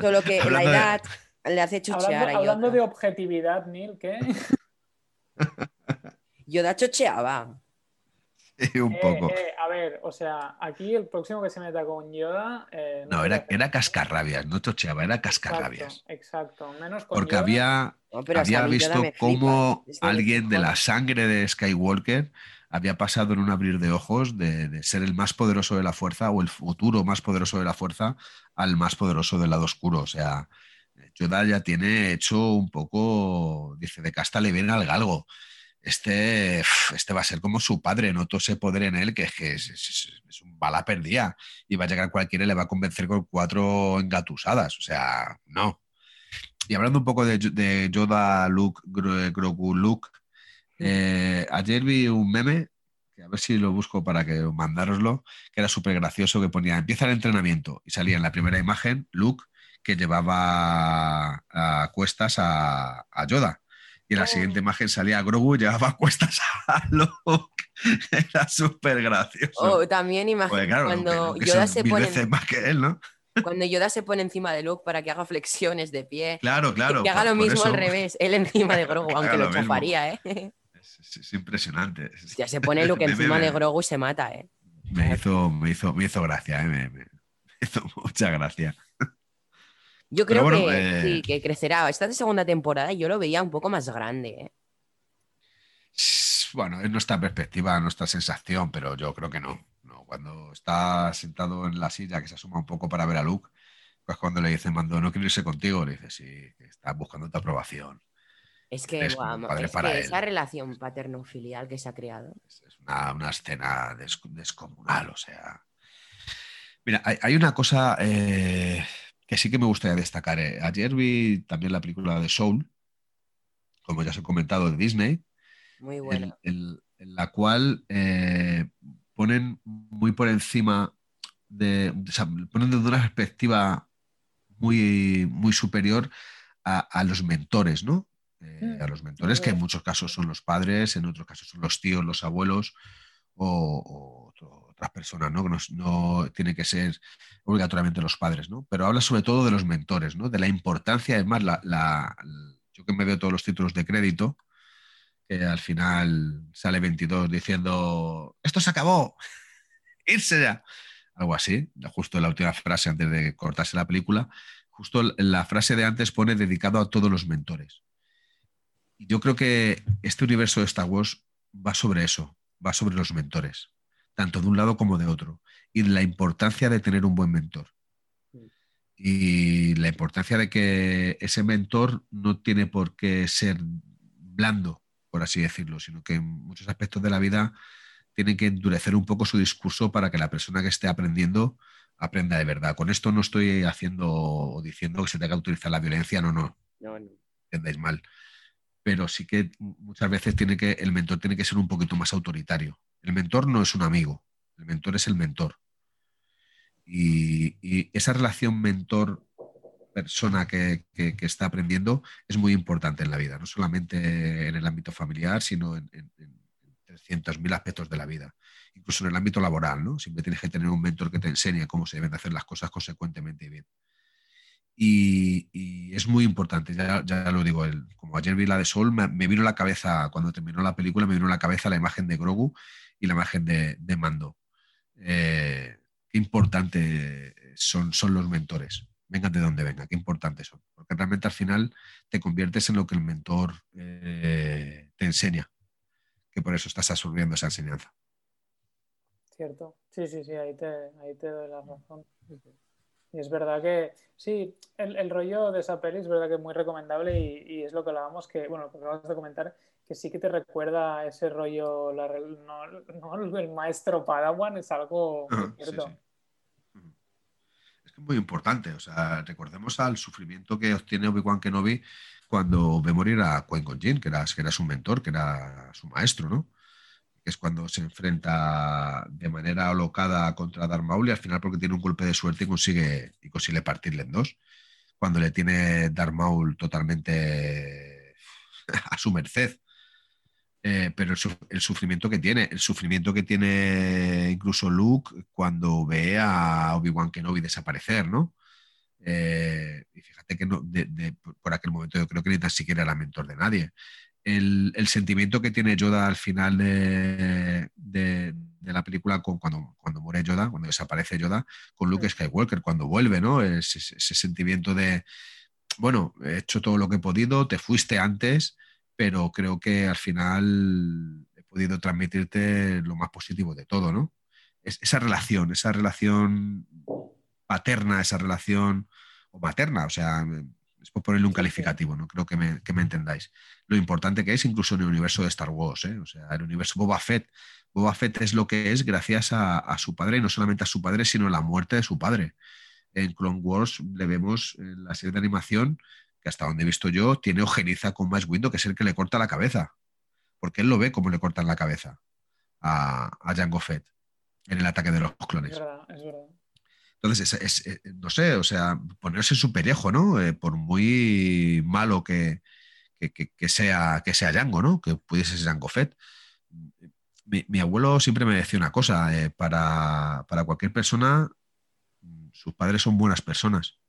Solo que la Hablando de- edad le hace chochear Hablando, a hablando Yoda. de objetividad, Neil, ¿qué? Yoda chocheaba. Sí, un Eh, poco. eh, a ver, o sea, aquí el próximo que se meta con Yoda. eh, No, era, era cascarrabias, no chocheaba, era cascarrabias. Exacto, exacto. Menos con Porque Yoda. había, No, pero hasta había visto cómo alguien de la sangre de Skywalker había pasado en un abrir de ojos de, de ser el más poderoso de la fuerza o el futuro más poderoso de la fuerza al más poderoso del lado oscuro. O sea, Yoda ya tiene hecho un poco, dice, de casta le viene al galgo. Este, este va a ser como su padre, noto ese poder en él que es, que es, es- es un bala perdida y va a llegar cualquiera y le va a convencer con cuatro engatusadas. O sea, no. Y hablando un poco de, de Yoda, Luke, Gro- Grogu, Luke, eh, ayer vi un meme, que a ver si lo busco para que mandároslo, que era súper gracioso, que ponía, empieza el entrenamiento, y salía en la primera imagen Luke, que llevaba a cuestas a, a Yoda. Y en la Oh. siguiente imagen salía Grogu y llevaba a cuestas a Luke. Era súper gracioso. O también imagino claro, cuando que Yoda se pone veces más que él, ¿no? cuando Yoda se pone encima de Luke para que haga flexiones de pie. Claro, claro. que haga por- lo mismo al revés, él encima de Grogu, Que aunque lo lo chafaría, ¿eh? Es, es- es impresionante. Ya se pone Luke Me- encima me- de Grogu y se mata, ¿eh? Me hizo, me hizo, me hizo gracia, ¿eh? me hizo mucha gracia. Yo creo bueno, que eh, sí, que crecerá. Esta segunda temporada yo lo veía un poco más grande, ¿eh? Bueno, es nuestra perspectiva, nuestra sensación, pero yo creo que no. no. Cuando está sentado en la silla, que se asoma un poco para ver a Luke, pues cuando le dice, Mando, no quiero irse contigo, le dice, sí, que está buscando tu aprobación. Es que, Es padre es que él. esa relación paterno-filial que se ha creado. Es es una, una escena des- descomunal, o sea. Mira, hay, hay una cosa eh, que sí que me gustaría destacar. eh. Ayer vi también la película de Soul, como ya os he comentado, de Disney, Muy en, bueno. en- en la cual eh, ponen muy por encima de, o sea, ponen desde una perspectiva muy, muy superior a, a los mentores, ¿no? Eh, a los mentores, que en muchos casos son los padres, en otros casos son los tíos, los abuelos o, o otras personas, ¿no? Que no, tiene que ser obligatoriamente los padres, ¿no? Pero habla sobre todo de los mentores, ¿no? De la importancia, es más, la, la- yo que me veo todos los títulos de crédito, que al final sale 22 diciendo, esto se acabó, irse ya. Algo así, justo la última frase antes de cortarse la película, justo la frase de antes pone dedicado a todos los mentores. Yo creo que este universo de Star Wars va sobre eso, va sobre los mentores, tanto de un lado como de otro, y la importancia de tener un buen mentor. Y la importancia de que ese mentor no tiene por qué ser blando, por así decirlo, sino que en muchos aspectos de la vida tiene que endurecer un poco su discurso para que la persona que esté aprendiendo aprenda de verdad. Con esto no estoy haciendo o diciendo que se tenga que utilizar la violencia, no, no, No, no. entendáis mal. Pero sí que muchas veces tiene que, el mentor tiene que ser un poquito más autoritario. El mentor no es un amigo, el mentor es el mentor. Y, esa relación mentor-persona que, está aprendiendo es muy importante en la vida, no solamente en el ámbito familiar, sino en, en, en 300.000 aspectos de la vida. Incluso en el ámbito laboral, ¿no? Siempre tienes que tener un mentor que te enseñe cómo se deben de hacer las cosas consecuentemente y bien. Y, es muy importante, ya, lo digo, como ayer vi la de Sol, me, me vino a la cabeza, cuando terminó la película, me vino a la cabeza la imagen de Grogu y la imagen de, Mando. Eh, qué importante son, son los mentores, vengan de donde vengan, qué importantes son, porque realmente al final te conviertes en lo que el mentor eh, te enseña, que por eso estás absorbiendo esa enseñanza. Cierto. Sí, sí, sí, ahí te, ahí te doy la razón. Y es verdad que, sí, el, el rollo de esa peli es verdad que es muy recomendable y, y es lo que hablábamos, que, bueno, lo que acabas de comentar, que sí que te recuerda ese rollo, la, no, no el maestro Padawan, es algo sí, cierto. sí. Es que muy importante. O sea, recordemos al sufrimiento que obtiene Obi-Wan Kenobi cuando ve morir a Qui-Gon Jinn, que era, que era su mentor, que era su maestro, ¿no? Que es cuando se enfrenta de manera alocada contra Darth Maul y al final porque tiene un golpe de suerte y consigue, y consigue partirle en dos. Cuando le tiene Darth Maul totalmente a su merced. Eh, pero el, sufrimiento que tiene, el sufrimiento que tiene incluso Luke cuando ve a Obi-Wan Kenobi desaparecer, ¿no? Eh, y fíjate que no, por aquel momento yo creo que ni tan siquiera era mentor de nadie. El, sentimiento que tiene Yoda al final de, la película con, cuando, cuando muere Yoda, cuando desaparece Yoda, con Luke Skywalker, cuando vuelve, ¿no? Ese, ese sentimiento de, bueno, he hecho todo lo que he podido, te fuiste antes, pero creo que al final he podido transmitirte lo más positivo de todo, ¿no? esa relación, esa relación paterna, esa relación, o materna, o sea, es por ponerle un calificativo, ¿no? Creo que me, entendáis. Lo importante que es incluso en el universo de Star Wars, ¿eh? O sea, el universo Boba Fett. Boba Fett es lo que es gracias a, a su padre, y no solamente a su padre, sino a la muerte de su padre. En Clone Wars le vemos en la serie de animación que hasta donde he visto yo, tiene ojeriza con más Window, que es el que le corta la cabeza. Porque él lo ve como le cortan la cabeza a, a Jango Fett en el ataque de los clones. Es verdad, es verdad. Entonces, es, no sé, o sea, ponerse en su pellejo, ¿no? Eh, por muy malo que, que, sea, que sea Django, ¿no? Que pudiese ser Jango Fett. Mi, abuelo siempre me decía una cosa, eh, para, para cualquier persona, sus padres son buenas personas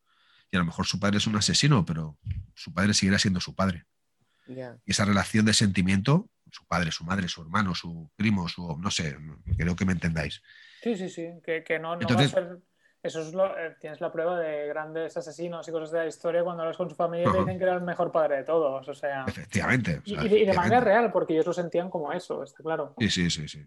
y a lo mejor su padre es un asesino, pero su padre seguirá siendo su padre. Y esa relación de sentimiento, su padre, su madre, su hermano, su primo, su no sé, creo que me entendáis. Sí, sí, sí, que, no, no va a ser eso es lo, eh, tienes la prueba de grandes asesinos y cosas de la historia cuando hablas con su familia y dicen que era el mejor padre de todos. O sea, efectivamente. y, de manera real, porque ellos lo sentían como eso, está claro. Sí, sí, sí. sí.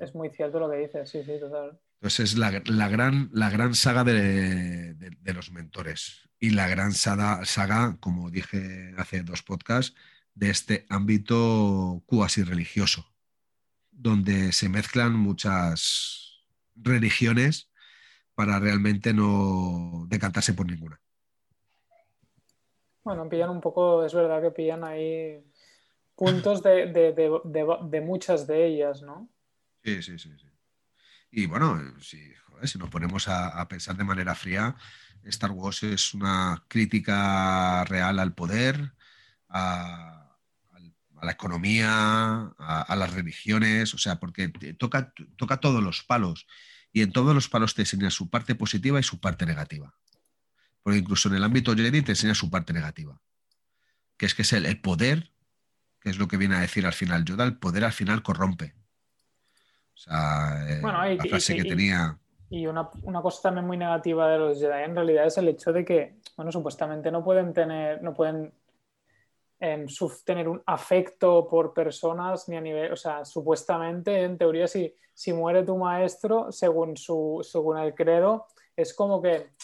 Es muy cierto lo que dices, sí, sí, total. Entonces es la, gran, la gran saga de, los mentores y la gran saga, saga, como dije hace dos podcasts, de este ámbito cuasi religioso, donde se mezclan muchas religiones para realmente no decantarse por ninguna. Bueno, pillan un poco, es verdad que pillan ahí puntos de, muchas de ellas, ¿no? Sí, sí, sí. sí. Y bueno, si, nos ponemos a, pensar de manera fría, Star Wars es una crítica real al poder, a, la economía, a, las religiones, o sea, porque toca, toca todos los palos y en todos los palos te enseña su parte positiva y su parte negativa. Porque incluso en el ámbito Jedi te enseña su parte negativa, que es que es el, poder, que es lo que viene a decir al final Yoda, el poder al final corrompe. O sea, eh, la frase que tenía... Y una, una, cosa también muy negativa de los Jedi en realidad es el hecho de que, bueno, supuestamente no pueden tener, no pueden tener un afecto por personas ni a nivel, o sea, supuestamente, en teoría, si, si muere tu maestro, según, su, según el credo, es como que,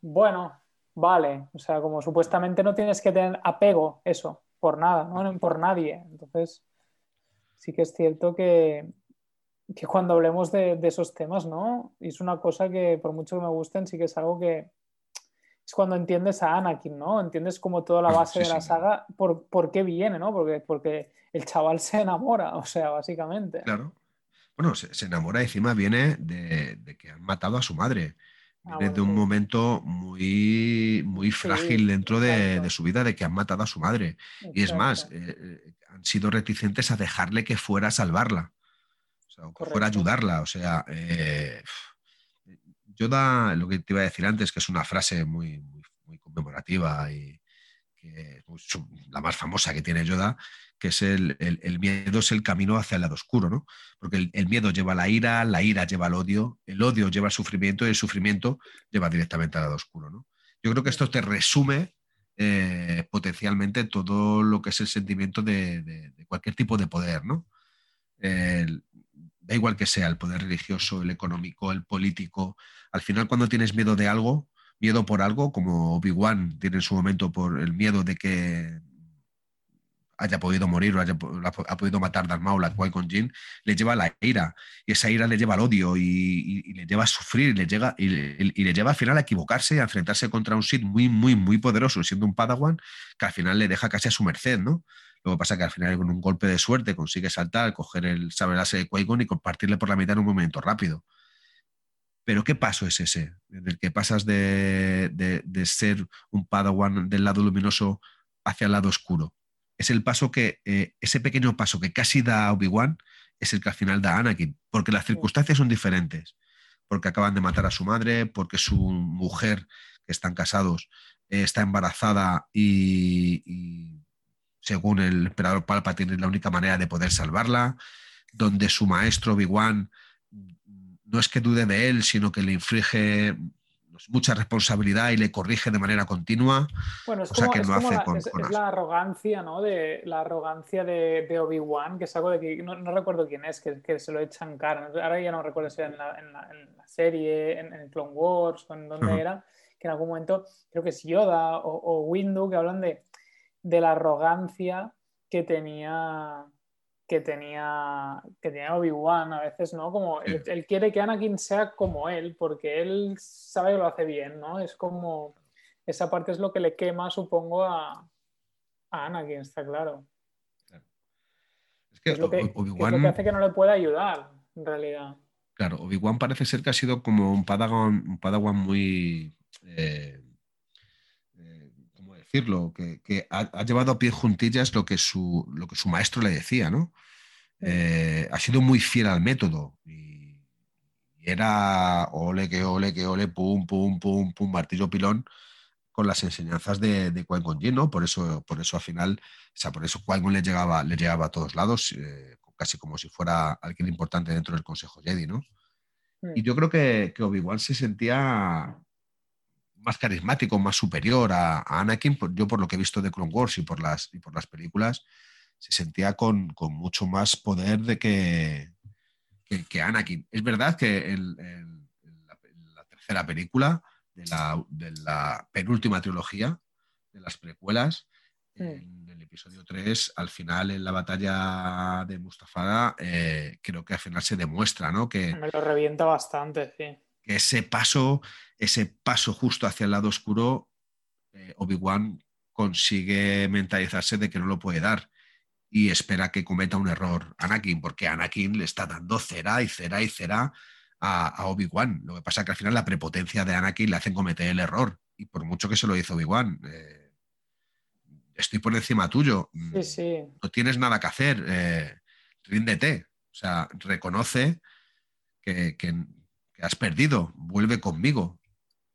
bueno, vale, o sea, como supuestamente no tienes que tener apego, eso, por nada, ¿no? por nadie. Entonces, sí que es cierto que, que cuando hablemos de, de, esos temas, ¿no? Y es una cosa que por mucho que me gusten, sí que es algo que, es cuando entiendes a Anakin, ¿no? Entiendes como toda la base de la saga, por, por, qué viene, ¿no? Porque, porque el chaval se enamora, o sea, básicamente. Claro. Bueno, se, enamora y encima viene de, que han matado a su madre. Ah, viene de un momento muy, muy frágil dentro de, su vida, de que han matado a su madre. Y es más, eh, eh, han sido reticentes a dejarle que fuera a salvarla. Sea, que fuera a ayudarla. O sea, eh, Yoda, lo que te iba a decir antes, que es una frase muy, muy, conmemorativa y que la más famosa que tiene Yoda, que es el, miedo es el camino hacia el lado oscuro, ¿no? Porque el, miedo lleva a la ira, la ira lleva al odio, el odio lleva al sufrimiento y el sufrimiento lleva directamente al lado oscuro, ¿no? Yo creo que esto te resume eh, potencialmente todo lo que es el sentimiento de, cualquier tipo de poder, ¿no? Da igual que sea el poder religioso, el económico, el político, al final cuando tienes miedo de algo, miedo por algo, como Obi-Wan tiene en su momento por el miedo de que haya podido morir o haya, ha podido matar Darth Maul a Qui-Gon Jinn, le lleva la ira. Y esa ira le lleva al odio y, le lleva a sufrir y le, llega, y, le lleva al final a equivocarse y a enfrentarse contra un Sith muy, muy, muy poderoso, siendo un Padawan que al final le deja casi a su merced, ¿no? Lo que pasa es que al final con un golpe de suerte consigue saltar, coger el sable láser de Qui-Gon y compartirle por la mitad en un momento rápido. Pero ¿qué paso es ese? En el que pasas de, de, ser un Padawan del lado luminoso hacia el lado oscuro. Es el paso que, eh, ese pequeño paso que casi da Obi-Wan, es el que al final da Anakin, porque las circunstancias son diferentes. Porque acaban de matar a su madre, porque su mujer, que están casados, eh, está embarazada y, y, según el emperador Palpatine es la única manera de poder salvarla, donde su maestro Obi-Wan no es que dude de él, sino que le inflige mucha responsabilidad y le corrige de manera continua. Bueno, es, como, la, arrogancia, ¿no? De, la arrogancia de, Obi-Wan, que es algo de que no, recuerdo quién es, que, se lo echan cara. Ahora ya no recuerdo si era en la, en la, serie, en, en, Clone Wars o en dónde era, que en algún momento creo que es Yoda o, o Windu que hablan de, de la arrogancia que tenía que tenía, que tenía Obi-Wan a veces, ¿no? Como él, quiere que Anakin sea como él, porque él sabe que lo hace bien, ¿no? Es como, esa parte es lo que le quema, supongo, a, a Anakin, está claro. Es que, lo que, hace que no le pueda ayudar, en realidad. Claro, Obi-Wan parece ser que ha sido como un Padawan, un Padawan muy... Decirlo, que, ha, llevado a pie juntillas lo que su, lo que su maestro le decía, ¿no? Eh, ha sido muy fiel al método y, era ole, que ole, que ole, pum, pum, pum, pum, martillo pilón con las enseñanzas de, de Qui-Gon ¿no? Por eso, por eso al final, o sea, por eso Qui-Gon le llegaba, le llegaba a todos lados, eh, casi como si fuera alguien importante dentro del Consejo Jedi, ¿no? Y yo creo que, que Obi-Wan se sentía más carismático, más superior a, Anakin, yo por lo que he visto de Clone Wars y por las, y por las películas, se sentía con, mucho más poder de que, que, Anakin. Es verdad que en, la, tercera película de la, penúltima trilogía de las precuelas, en el episodio 3, al final en la batalla de Mustafada, eh, creo que al final se demuestra, ¿no? Que, Me lo revienta bastante, sí ese paso, ese paso justo hacia el lado oscuro, eh, Obi-Wan consigue mentalizarse de que no lo puede dar y espera que cometa un error Anakin, porque Anakin le está dando cera y cera y cera a, Obi-Wan. Lo que pasa es que al final la prepotencia de Anakin le hacen cometer el error, y por mucho que se lo hizo Obi-Wan. Eh, estoy por encima tuyo. No tienes nada que hacer. Eh, ríndete. O sea, reconoce que, has perdido, vuelve conmigo,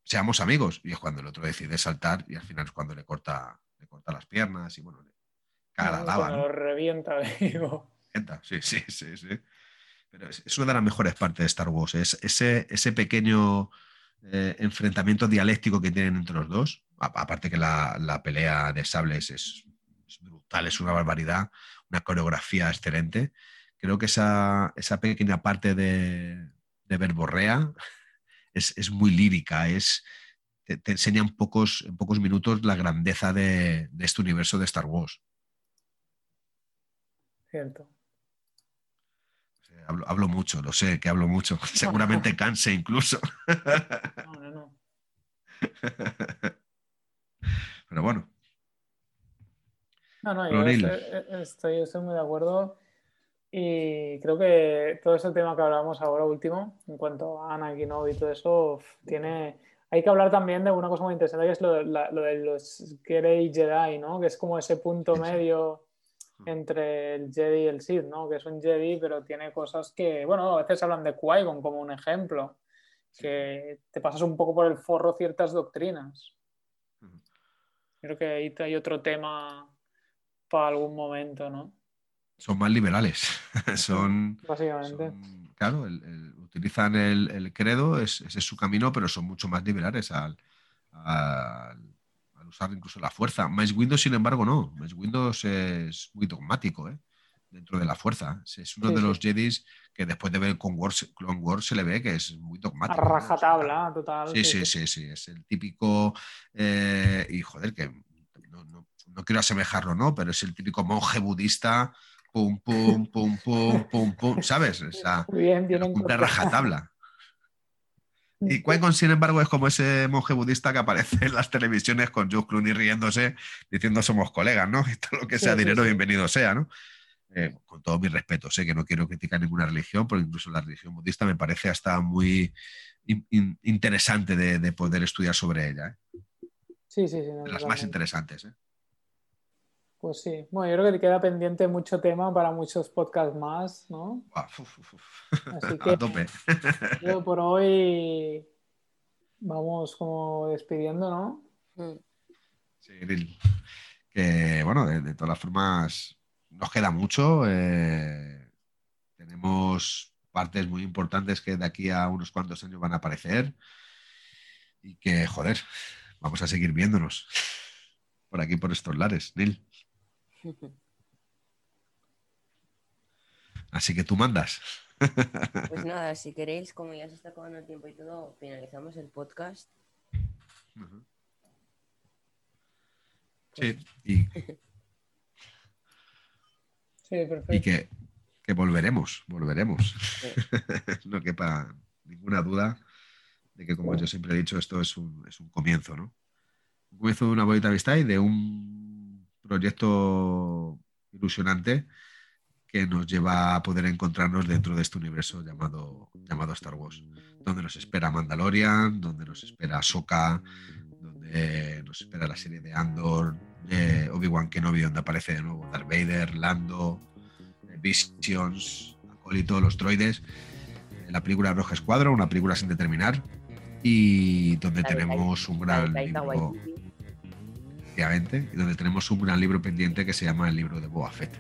seamos amigos. Y es cuando el otro decide saltar y al final es cuando le corta, le corta las piernas y bueno, le caga la Lo revienta, digo. Sí, sí, sí, sí. Pero es, una de las mejores partes de Star Wars, es ese, ese pequeño eh, enfrentamiento dialéctico que tienen entre los dos. aparte que la, pelea de sables es, brutal, es una barbaridad, una coreografía excelente. Creo que esa, esa pequeña parte de, de verborrea es, muy lírica, es, te, enseña en pocos, en pocos minutos la grandeza de, este universo de Star Wars. Cierto. Hablo, mucho, lo sé, que hablo mucho. Seguramente canse incluso. No, no, no. Pero bueno. No, no, yo estoy, estoy, muy de acuerdo. Y creo que todo ese tema que hablábamos ahora último, en cuanto a Anakin y todo eso, tiene... Hay que hablar también de una cosa muy interesante, que es lo, de los Grey Jedi, ¿no? Que es como ese punto medio entre el Jedi y el Sith, ¿no? Que es un Jedi, pero tiene cosas que, bueno, a veces hablan de Qui-Gon como un ejemplo, que te pasas un poco por el forro ciertas doctrinas. Creo que ahí hay otro tema para algún momento, ¿no? Son más liberales. son. Básicamente. claro, utilizan el, credo, ese es su camino, pero son mucho más liberales al, usar incluso la fuerza. Mace Windows, sin embargo, no. Mace Windows es muy dogmático ¿eh? dentro de la fuerza. Es uno de los Jedis que después de ver con Wars, Clone Wars se le ve que es muy dogmático. A rajatabla, total. Sí sí, sí, sí, Es el típico. Eh, y joder, que no, quiero asemejarlo, ¿no? Pero es el típico monje budista, pum, pum, pum, pum, pum, pum, ¿sabes? O sea, bien, bien cumple rajatabla. Y qui sin embargo, es como ese monje budista que aparece en las televisiones con Joe Clooney riéndose, diciendo somos colegas, ¿no? Y todo lo que sea dinero, bienvenido sea, ¿no? Eh, con todo mi respeto, sé que no quiero criticar ninguna religión, porque incluso la religión budista me parece hasta muy interesante de, poder estudiar sobre ella. ¿eh? Sí, sí, sí. de las más interesantes. ¿eh? Pues sí. Bueno, yo creo que te queda pendiente mucho tema para muchos podcasts más, ¿no? Así que, A tope. yo por hoy vamos como despidiendo, ¿no? Mm. Sí, que bueno, de todas formas nos queda mucho. Eh, tenemos partes muy importantes que de aquí a unos cuantos años van a aparecer. Y que, joder, vamos a seguir viéndonos por aquí, por estos lares, Neil. Así que tú mandas. Pues nada, si queréis, como ya se está acabando el tiempo y todo, finalizamos el podcast. Sí, y y que, volveremos, volveremos. no quepa ninguna duda de que, como yo siempre he dicho, esto es un, comienzo, ¿no? Un comienzo de una bonita amistad y de un proyecto ilusionante que nos lleva a poder encontrarnos dentro de este universo llamado, llamado Star Wars, donde nos espera Mandalorian, donde nos espera Soka, donde nos espera la serie de Andor, Obi-Wan Kenobi, donde aparece de nuevo Darth Vader, Lando, Visions, Acólito, los droides, eh, la película Roja Escuadra, una película sin determinar, y donde tenemos un gran libro, y donde tenemos un gran libro pendiente que se llama el libro de Boa Fett.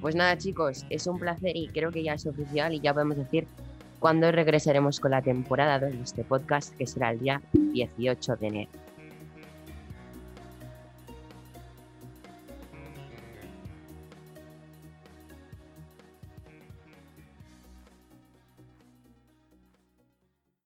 Pues nada, chicos, es un placer y creo que ya es oficial y ya podemos decir cuándo regresaremos con la temporada de este podcast, que será el día 18 de enero.